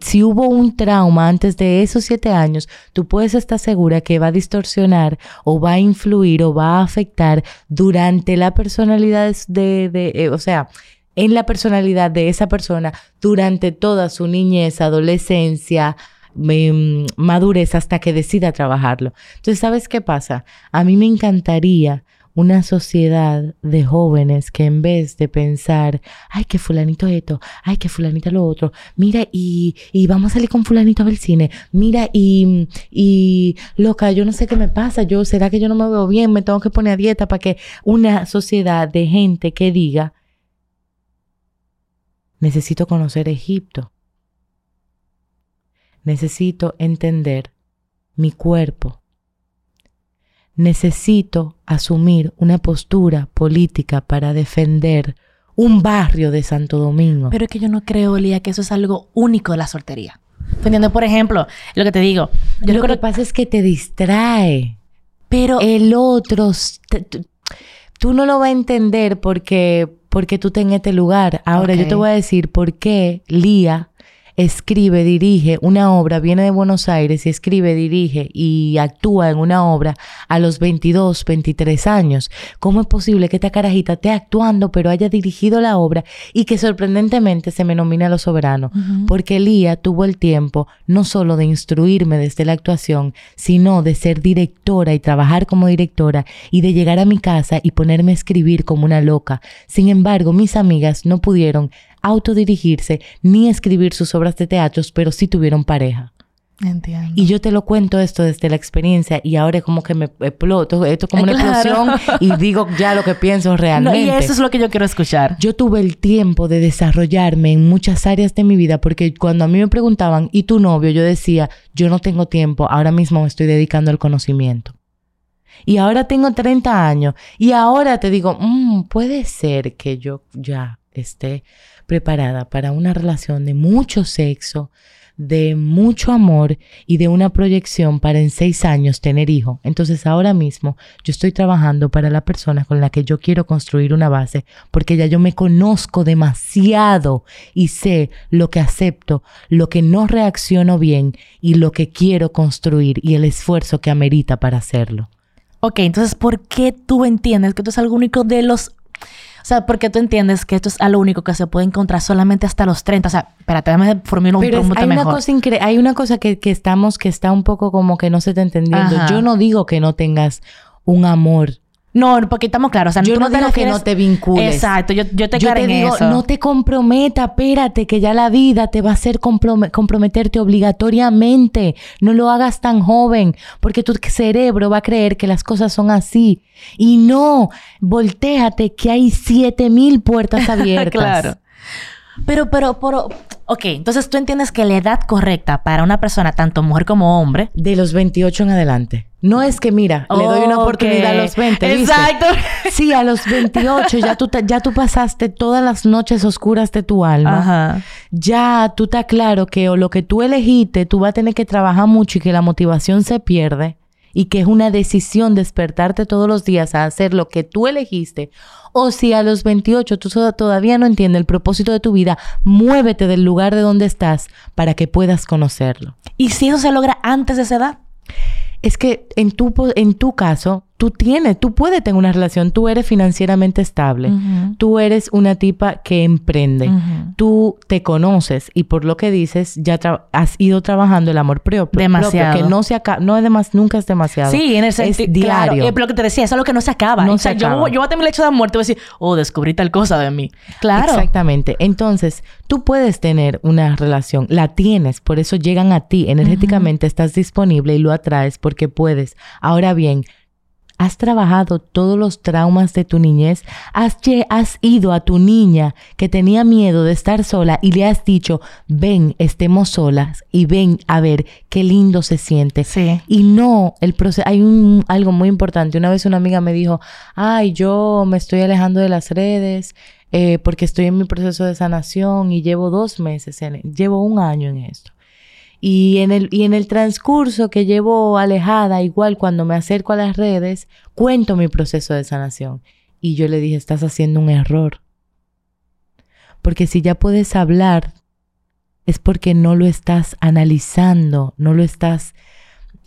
Si hubo un trauma antes de esos siete años, tú puedes estar segura que va a distorsionar o va a influir o va a afectar durante la personalidad de, de- eh, o sea, en la personalidad de esa persona durante toda su niñez, adolescencia, em, madurez hasta que decida trabajarlo. Entonces, ¿sabes qué pasa? A mí me encantaría una sociedad de jóvenes que en vez de pensar, ay, que fulanito esto, ay, que fulanita lo otro, mira, y, y vamos a salir con fulanito a ver el cine, mira, y, y loca, yo no sé qué me pasa, yo, ¿será que yo no me veo bien? Me tengo que poner a dieta para que una sociedad de gente que diga, necesito conocer Egipto, necesito entender mi cuerpo, necesito asumir una postura política para defender un barrio de Santo Domingo. Pero es que yo no creo, Elías, que eso es algo único de la soltería. ¿Tú entiendes? Por ejemplo, lo que te digo. Yo Lo que pasa es que te distrae. Pero el otro, te- tú- no lo vas a entender porque, porque tú estás en este lugar. Ahora yo te voy a decir por qué Lía escribe, dirige una obra, viene de Buenos Aires y escribe, dirige y actúa en una obra a los 22, 23 años. ¿Cómo es posible que esta carajita esté actuando pero haya dirigido la obra y que sorprendentemente se me nomine a los soberanos? Porque Lía tuvo el tiempo no solo de instruirme desde la actuación, sino de ser directora y trabajar como directora y de llegar a mi casa y ponerme a escribir como una loca. Sin embargo, mis amigas no pudieron autodirigirse ni escribir sus obras de teatro, pero sí tuvieron pareja. Entiendo. Y yo te lo cuento esto desde la experiencia y ahora es como que me exploto, esto es como una Claro. explosión y digo ya lo que pienso No, realmente. y eso es lo que yo quiero escuchar. Yo tuve el tiempo de desarrollarme en muchas áreas de mi vida porque cuando a mí me preguntaban, ¿y tu novio? Yo decía, yo no tengo tiempo, ahora mismo me estoy dedicando al conocimiento. Y ahora tengo 30 años y ahora te digo, "Mm, puede ser que yo ya esté preparada para una relación de mucho sexo, de mucho amor y de una proyección para en seis años tener hijo. Entonces ahora mismo yo estoy trabajando para la persona con la que yo quiero construir una base porque ya yo me conozco demasiado y sé lo que acepto, lo que no reacciono bien y lo que quiero construir y el esfuerzo que amerita para hacerlo. Ok, entonces, ¿por qué tú entiendes que esto es algo único de los... O sea, ¿por qué tú entiendes que esto es algo único que se puede encontrar solamente hasta los 30? O sea, espérate, déjame formular un Pero es- hay mejor. una cosa hay una cosa que, que estamos, que está un poco como que no se está entendiendo. Ajá. Yo no digo que no tengas un amor. No, porque estamos claros. O sea, yo tú no, digo que no te vincules. Exacto, yo, yo te Yo te en digo, eso. no te comprometa, espérate, que ya la vida te va a hacer comprome- comprometerte obligatoriamente. No lo hagas tan joven, porque tu cerebro va a creer que las cosas son así. Y no, volteate que hay siete mil puertas abiertas. claro. Pero, pero, pero, ok, entonces tú entiendes que la edad correcta para una persona, tanto mujer como hombre, De los 28 en adelante. No es que, mira, le doy una oportunidad a los 20. ¿viste? Exacto. Sí, a los 28 ya tú, te- ya tú pasaste todas las noches oscuras de tu alma. Ajá. Ya tú estás claro que o lo que tú elegiste, tú vas a tener que trabajar mucho y que la motivación se pierde y que es una decisión despertarte todos los días a hacer lo que tú elegiste. O si a los 28 tú todavía no entiendes el propósito de tu vida, muévete del lugar de donde estás para que puedas conocerlo. ¿y si eso se logra antes de esa edad? Es que en tu, en tu caso, tú tienes, tú puedes tener una relación, tú eres financieramente estable, tú eres una tipa que emprende, tú te conoces y por lo que dices ya has ido trabajando el amor propio. Demasiado. propio, que no se acaba, no es demas, nunca es demasiado. Sí, en el sentido. diario. Claro, es lo que te decía, es lo que no se acaba. No o sea, se yo, acaba. yo voy a tener mi lecho de muerte y voy a decir, oh, descubrí tal cosa de mí. Claro. Exactamente. Entonces, tú puedes tener una relación, la tienes, por eso llegan a ti. Energéticamente estás disponible y lo atraes porque puedes. Ahora bien, has trabajado todos los traumas de tu niñez, has, has ido a tu niña que tenía miedo de estar sola y le has dicho, ven, estemos solas y ven a ver qué lindo se siente. Sí. Y no, el proceso, hay un, algo muy importante. Una vez una amiga me dijo, ay, yo me estoy alejando de las redes. Eh, porque estoy en mi proceso de sanación y llevo dos meses, en, llevo un año en esto. Y en, el, y en el transcurso que llevo alejada, igual cuando me acerco a las redes, cuento mi proceso de sanación. Y yo le dije, estás haciendo un error. Porque si ya puedes hablar, es porque no lo estás analizando, no lo estás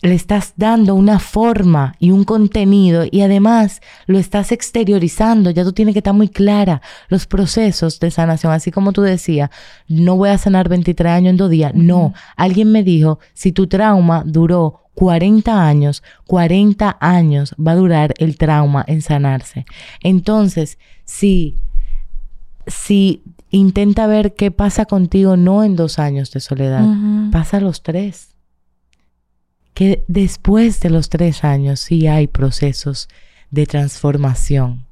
le estás dando una forma y un contenido y además lo estás exteriorizando, ya tú tienes que estar muy clara los procesos de sanación, así como tú decías, no voy a sanar 23 años en dos días, no, alguien me dijo, si tu trauma duró 40 años, 40 años va a durar el trauma en sanarse. Entonces, si, si intenta ver qué pasa contigo, no en dos años de soledad, pasa los tres que después de los tres años sí hay procesos de transformación.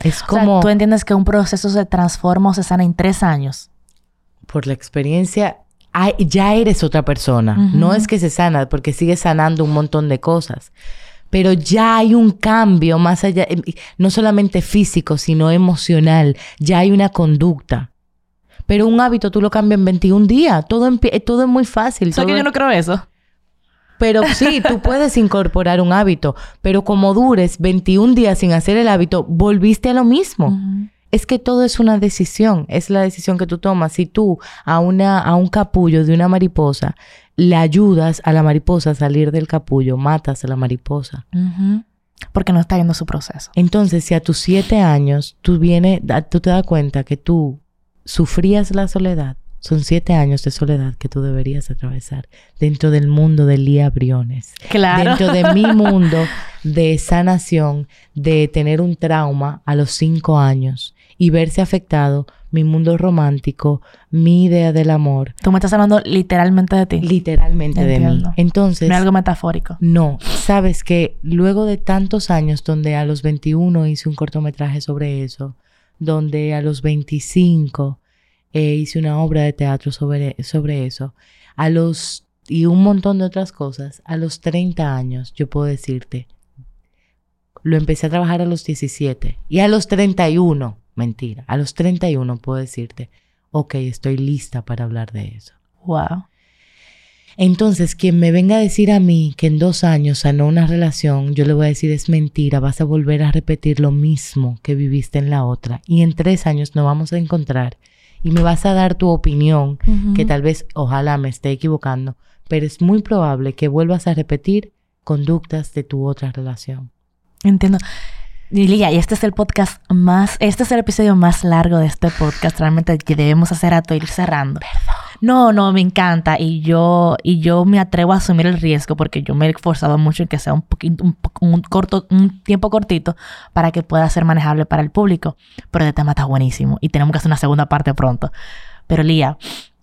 Es como... ¿Tú entiendes que un proceso se transforma o se sana en tres años? Por la experiencia, ya eres otra persona. No es que se sana, porque sigues sanando un montón de cosas. Pero ya hay un cambio más allá, em, no solamente físico, sino emocional. Ya hay una conducta. Pero un hábito tú lo cambias en 21 días. Todo, todo es muy fácil. ¿Sabes que yo no creo eso? Pero sí, tú puedes incorporar un hábito, pero como dures 21 días sin hacer el hábito, volviste a lo mismo. Es que todo es una decisión, es la decisión que tú tomas. Si tú a, una, a un capullo de una mariposa le ayudas a la mariposa a salir del capullo, matas a la mariposa. Porque no está viendo su proceso. Entonces, si a tus siete años tú, vienes, tú te das cuenta que tú sufrías la soledad, son siete años de soledad que tú deberías atravesar dentro del mundo de Lía Briones. Claro. Dentro de mi mundo de sanación, de tener un trauma a los cinco años y verse afectado mi mundo romántico, mi idea del amor. Tú me estás hablando literalmente de ti. Literalmente de mí. Entonces. No es algo metafórico. No. Sabes que luego de tantos años, donde a los 21 hice un cortometraje sobre eso, donde a los 25 eh, hice una obra de teatro sobre, sobre eso. A los, y un montón de otras cosas, a los 30 años, yo puedo decirte, lo empecé a trabajar a los 17 y a los 31, mentira, a los 31 puedo decirte, ok, estoy lista para hablar de eso. Wow. Entonces, quien me venga a decir a mí que en dos años sanó una relación, yo le voy a decir es mentira, vas a volver a repetir lo mismo que viviste en la otra y en tres años nos vamos a encontrar y me vas a dar tu opinión, que tal vez, ojalá me esté equivocando, pero es muy probable que vuelvas a repetir conductas de tu otra relación. Entiendo. Lilia, y este es el podcast más, este es el episodio más largo de este podcast, realmente que debemos hacer a ir cerrando. Perdón. No, no, me encanta y yo y yo me atrevo a asumir el riesgo porque yo me he esforzado mucho en que sea un poquito un, corto un tiempo cortito para que pueda ser manejable para el público, pero el tema está buenísimo y tenemos que hacer una segunda parte pronto. Pero Lía,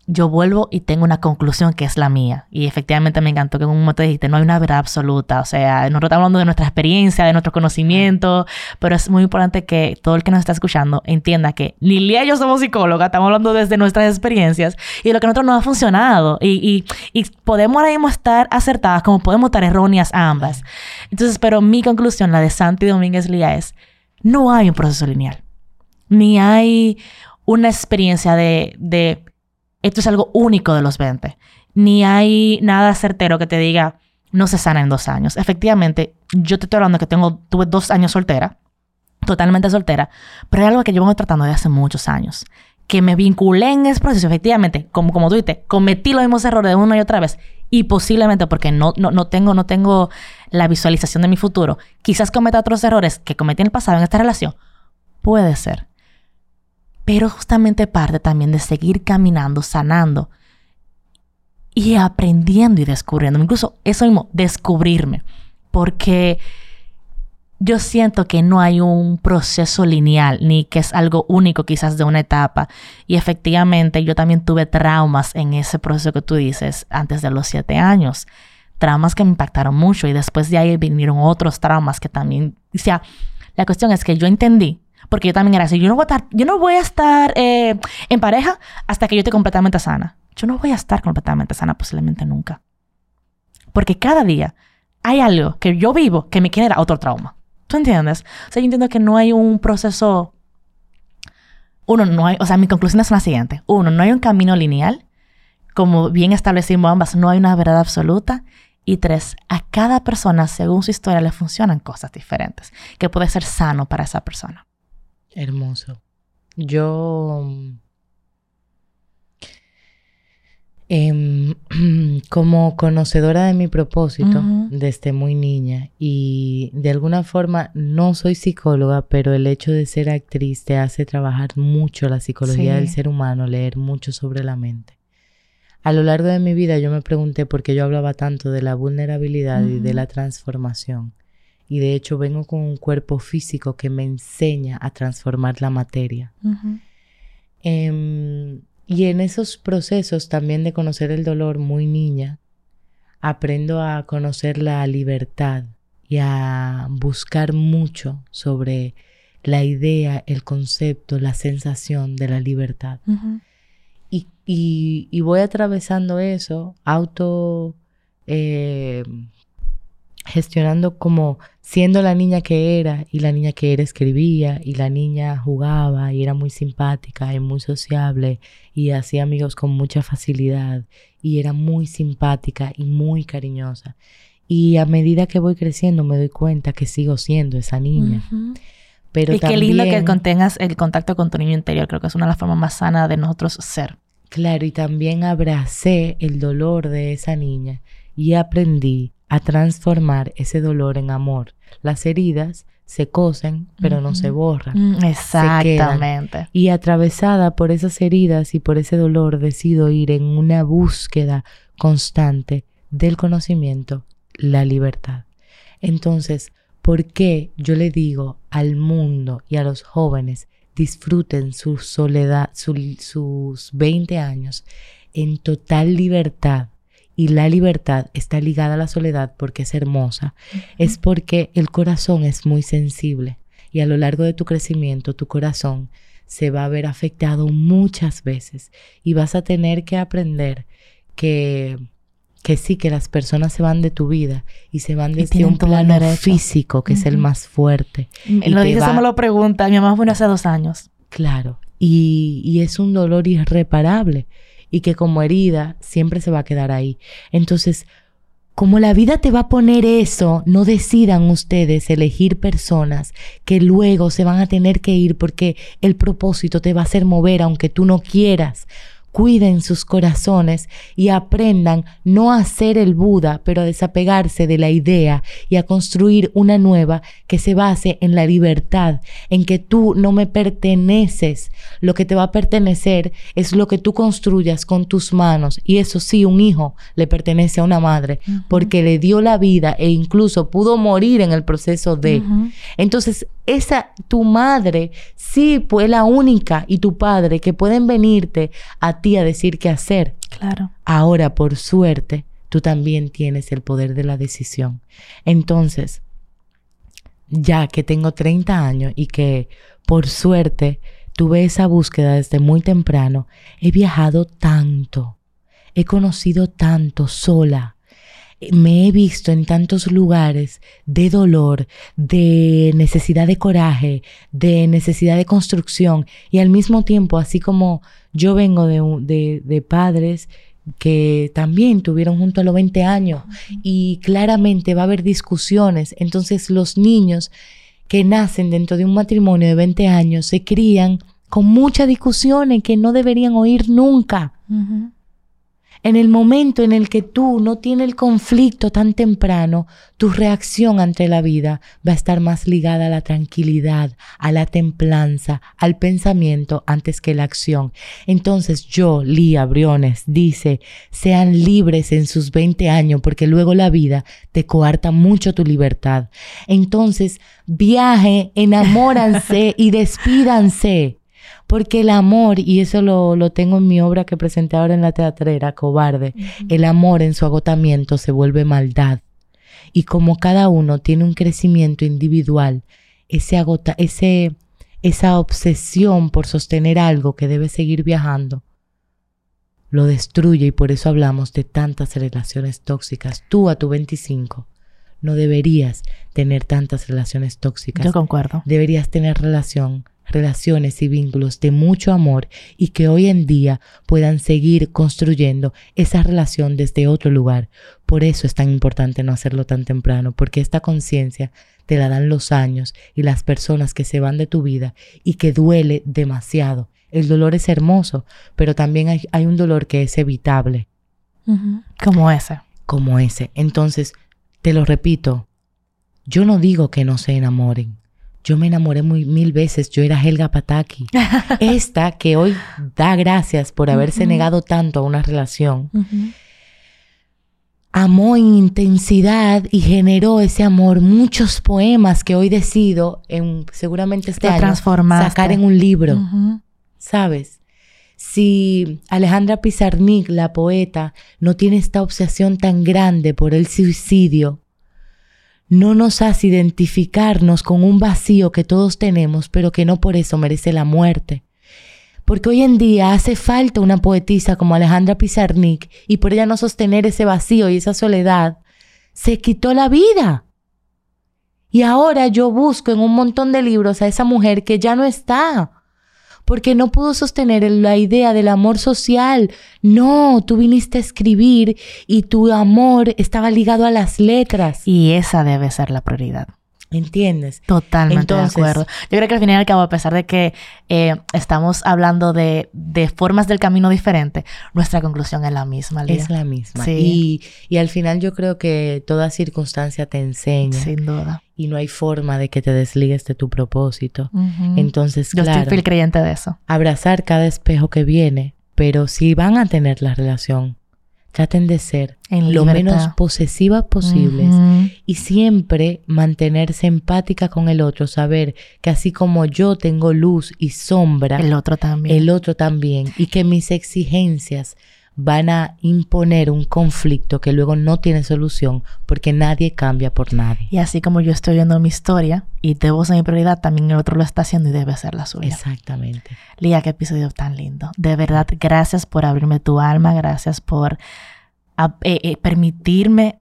yo vuelvo y tengo una conclusión que es la mía. Y efectivamente me encantó que en un momento dijiste, no hay una verdad absoluta. O sea, nosotros estamos hablando de nuestra experiencia, de nuestro conocimiento, pero es muy importante que todo el que nos está escuchando entienda que ni Lía y yo somos psicólogas, estamos hablando desde nuestras experiencias y lo que nosotros nos ha funcionado. Y, podemos ahora mismo estar acertadas como podemos estar erróneas ambas. Entonces, pero mi conclusión, la de Santi Domínguez Lía, es, no hay un proceso lineal. Ni hay una experiencia de esto es algo único de los 20. Ni hay nada certero que te diga, no se sana en dos años. Efectivamente, yo te estoy hablando que tengo, tuve dos años soltera, totalmente soltera, pero hay algo que vengo tratando de hace muchos años. Que me vinculé en ese proceso, efectivamente, como, como tú dices, cometí los mismos errores de una y otra vez. Y posiblemente, porque no, no, no, tengo, no tengo la visualización de mi futuro, quizás cometa otros errores que cometí en el pasado en esta relación. Puede ser pero justamente parte también de seguir caminando, sanando y aprendiendo y descubriendo. Incluso eso mismo, descubrirme, porque yo siento que no hay un proceso lineal, ni que es algo único quizás de una etapa. Y efectivamente yo también tuve traumas en ese proceso que tú dices antes de los siete años traumas que me impactaron mucho y después de ahí vinieron otros traumas que también, o sea, la cuestión es que yo entendí, porque yo también era así, yo no voy a estar, yo no voy a estar eh, en pareja hasta que yo esté completamente sana. Yo no voy a estar completamente sana posiblemente nunca. Porque cada día hay algo que yo vivo que me genera otro trauma. ¿Tú entiendes? O sea, yo entiendo que no hay un proceso... Uno, no hay... O sea, mi conclusión es la siguiente. Uno, no hay un camino lineal. Como bien establecimos ambas, no hay una verdad absoluta. Y tres, a cada persona, según su historia, le funcionan cosas diferentes, que puede ser sano para esa persona. Hermoso. Yo Em, como conocedora de mi propósito desde muy niña y de alguna forma no soy psicóloga, pero el hecho de ser actriz te hace trabajar mucho la psicología del ser humano, leer mucho sobre la mente. A lo largo de mi vida yo me pregunté por qué yo hablaba tanto de la vulnerabilidad y de la transformación. Y de hecho vengo con un cuerpo físico que me enseña a transformar la materia. Y en esos procesos también de conocer el dolor muy niña, aprendo a conocer la libertad y a buscar mucho sobre la idea, el concepto, la sensación de la libertad. y, y, voy atravesando eso, auto eh, gestionando como siendo la niña que era y la niña que era escribía y la niña jugaba y era muy simpática y muy sociable y hacía amigos con mucha facilidad y era muy simpática y muy cariñosa. Y a medida que voy creciendo me doy cuenta que sigo siendo esa niña. Pero y qué lindo que contengas el contacto con tu niño interior. Creo que es una de las formas más sanas de nosotros ser. Claro, y también abracé el dolor de esa niña y aprendí a transformar ese dolor en amor. Las heridas se cosen, pero no se borran. Mm, exactamente. y atravesada por esas heridas y por ese dolor, decido ir en una búsqueda constante del conocimiento, la libertad. Entonces, ¿por qué yo le digo al mundo y a los jóvenes disfruten su soledad, sus 20 años en total libertad? Y la libertad está ligada a la soledad porque es hermosa, es porque el corazón es muy sensible y a lo largo de tu crecimiento tu corazón se va a ver afectado muchas veces y vas a tener que aprender que que sí, que las personas se van de tu vida y se van desde un plano físico, que es el más fuerte. Y lo dice, eso me lo pregunta. Mi mamá fue hace dos años. Claro. Y, y es un dolor irreparable y que como herida siempre se va a quedar ahí. Entonces, como la vida te va a poner eso, no decidan ustedes elegir personas que luego se van a tener que ir porque el propósito te va a hacer mover aunque tú no quieras cuiden sus corazones y aprendan no a ser el Buda, pero a desapegarse de la idea y a construir una nueva que se base en la libertad, en que tú no me perteneces, lo que te va a pertenecer es lo que tú construyas con tus manos. Y eso sí, un hijo le pertenece a una madre porque le dio la vida e incluso pudo morir en el proceso de. Entonces, esa, tu madre sí fue la única y tu padre que pueden venirte a ti a decir qué hacer. Claro. Ahora, por suerte, tú también tienes el poder de la decisión. Entonces, ya que tengo 30 años y que por suerte tuve esa búsqueda desde muy temprano, he viajado tanto, he conocido tanto sola, me he visto en tantos lugares de dolor, de necesidad de coraje, de necesidad de construcción y al mismo tiempo, así como yo vengo de, de, padres que también tuvieron junto a los 20 años y claramente va a haber discusiones, entonces los niños que nacen dentro de un matrimonio de 20 años se crían con muchas discusiones que no deberían oír nunca. En el momento en el que tú no tienes el conflicto tan temprano, tu reacción ante la vida va a estar más ligada a la tranquilidad, a la templanza, al pensamiento antes que la acción. Entonces yo, Lía Briones, dice, sean libres en sus 20 años porque luego la vida te coarta mucho tu libertad. Entonces, viaje, enamóranse y despídanse Porque el amor, y eso lo, lo tengo en mi obra que presenté ahora en la teatrera, Cobarde, el amor en su agotamiento se vuelve maldad. Y como cada uno tiene un crecimiento individual, ese agota, ese, esa obsesión por sostener algo que debe seguir viajando, lo destruye y por eso hablamos de tantas relaciones tóxicas. Tú a tu 25 no deberías tener tantas relaciones tóxicas. Yo concuerdo. Deberías tener relación, relaciones y vínculos de mucho amor y que hoy en día puedan seguir construyendo esa relación desde otro lugar. Por eso es tan importante no hacerlo tan temprano, porque esta conciencia te la dan los años y las personas que se van de tu vida y que duele demasiado. El dolor es hermoso, pero también hay, hay un dolor que es evitable. Como ese. Como ese. Entonces, te lo repito, yo no digo que no se enamoren. Yo me enamoré muy, mil veces. Yo era Helga Pataki. Esta que hoy da gracias por haberse negado tanto a una relación, amó en intensidad y generó ese amor muchos poemas que hoy decido en seguramente este año sacar en un libro. ¿Sabes? Si Alejandra Pizarnik, la poeta, no tiene esta obsesión tan grande por el suicidio, no nos hace identificarnos con un vacío que todos tenemos, pero que no por eso merece la muerte. Porque hoy en día hace falta una poetisa como Alejandra Pizarnik y por ella no sostener ese vacío y esa soledad, se quitó la vida. Y ahora yo busco en un montón de libros a esa mujer que ya no está, porque no pudo sostener la idea del amor social. No, tú viniste a escribir y tu amor estaba ligado a las letras. Y esa debe ser la prioridad. ¿Entiendes? Totalmente Entonces- de acuerdo. Yo creo que al final y al cabo, a pesar de que eh, estamos hablando de, de formas del camino diferentes, nuestra conclusión es la misma. Lía. Es la misma. Sí. Y, y al final yo creo que toda circunstancia te enseña. Sin duda. Y no hay forma de que te desligues de tu propósito. Entonces, Yo claro, estoy fiel creyente de eso. abrazar cada espejo que viene, pero si van a tener la relación, traten de ser En lo menos posesivas posibles y siempre mantenerse empática con el otro, saber que así como yo tengo luz y sombra, El otro también. el otro también, y que mis exigencias van a imponer un conflicto que luego no tiene solución porque nadie cambia por nadie. Y así como yo estoy viendo mi historia y debo ser mi prioridad, también el otro lo está haciendo y debe ser la suya. Exactamente. Lía, qué episodio tan lindo. De verdad, gracias por abrirme tu alma, gracias por a- eh, eh, permitirme,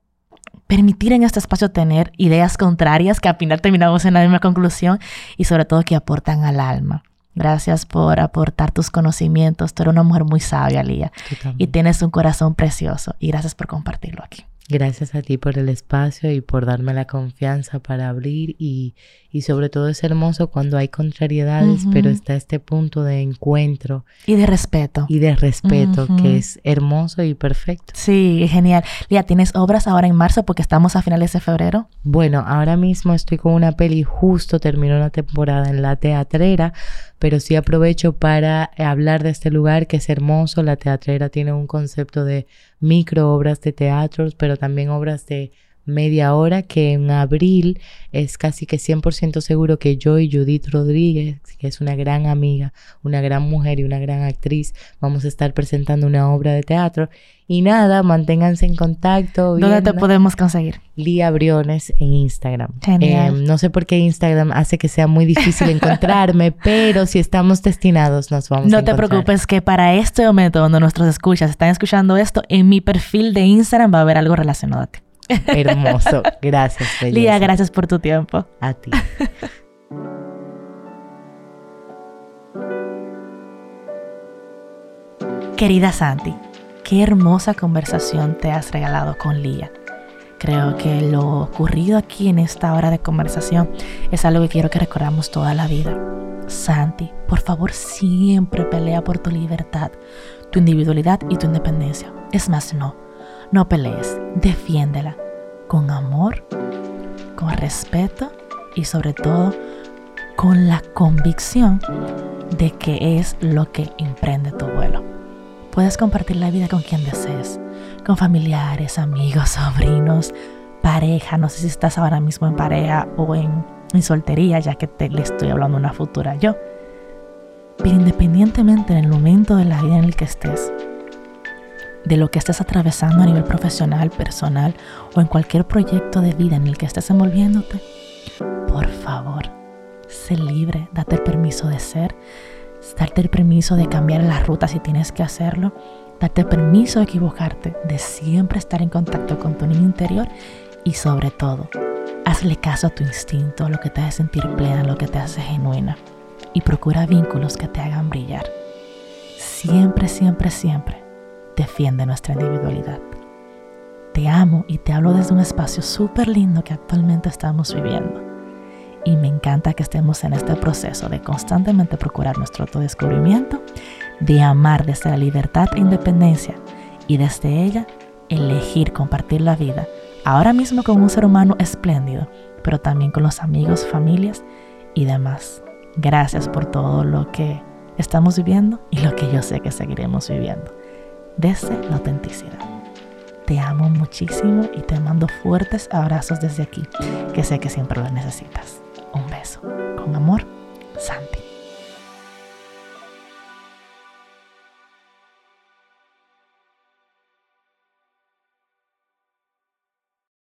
permitir en este espacio tener ideas contrarias que al final terminamos en la misma conclusión y sobre todo que aportan al alma. Gracias por aportar tus conocimientos. Tú eres una mujer muy sabia, Lía, y tienes un corazón precioso. Y gracias por compartirlo aquí. Gracias a ti por el espacio y por darme la confianza para abrir y, y sobre todo es hermoso cuando hay contrariedades, Ujú. pero está este punto de encuentro Y de respeto. y de respeto Ujú. que es hermoso y perfecto. Sí, genial. Lía, ¿tienes obras ahora en marzo porque estamos a finales de febrero? Bueno, ahora mismo estoy con una peli, justo terminó una temporada en la teatrera, pero sí aprovecho para hablar de este lugar que es hermoso. La teatrera tiene un concepto de micro obras de teatro, pero también obras de media hora, que en abril es casi que 100% seguro que yo y Judith Rodríguez, que es una gran amiga, una gran mujer y una gran actriz, vamos a estar presentando una obra de teatro. Y nada, manténganse en contacto. ¿Dónde te podemos conseguir? Lía Briones en Instagram. Genial. Eh, no sé por qué Instagram hace que sea muy difícil encontrarme, pero si estamos destinados nos vamos a No te encontrar. preocupes que para este momento donde nuestros escuchas están escuchando esto, en mi perfil de Instagram va a haber algo relacionado a ti. Hermoso. Gracias, belleza. Lía, gracias por tu tiempo. A ti. Querida Santi, qué hermosa conversación te has regalado con Lía. Creo que lo ocurrido aquí en esta hora de conversación es algo que quiero que recordamos toda la vida. Santi, por favor, siempre pelea por tu libertad, tu individualidad y tu independencia. Es más, no, no pelees, defiéndela con amor, con respeto y sobre todo con la convicción de que es lo que emprende tu vuelo. Puedes compartir la vida con quien desees, con familiares, amigos, sobrinos, pareja. No sé si estás ahora mismo en pareja o en, en soltería, ya que te le estoy hablando una futura yo. Pero independientemente en el momento de la vida en el que estés, de lo que estés atravesando a nivel profesional, personal o en cualquier proyecto de vida en el que estés envolviéndote, por favor, sé libre, date el permiso de ser, darte el permiso de cambiar la ruta si tienes que hacerlo, date el permiso de equivocarte, de siempre estar en contacto con tu niño interior y sobre todo, hazle caso a tu instinto, lo que te hace sentir plena, lo que te hace genuina y procura vínculos que te hagan brillar. Siempre, siempre, siempre defiende nuestra individualidad. Te amo y te hablo desde un espacio súper lindo que actualmente estamos viviendo. Y me encanta que estemos en este proceso de constantemente procurar nuestro autodescubrimiento, de amar desde la libertad e independencia y desde ella elegir compartir la vida, ahora mismo con un ser humano espléndido, pero también con los amigos, familias y demás. Gracias por todo lo que estamos viviendo y lo que yo sé que seguiremos viviendo desde la autenticidad. Te amo muchísimo y te mando fuertes abrazos desde aquí, que sé que siempre lo necesitas. Un beso. Con amor, Santi.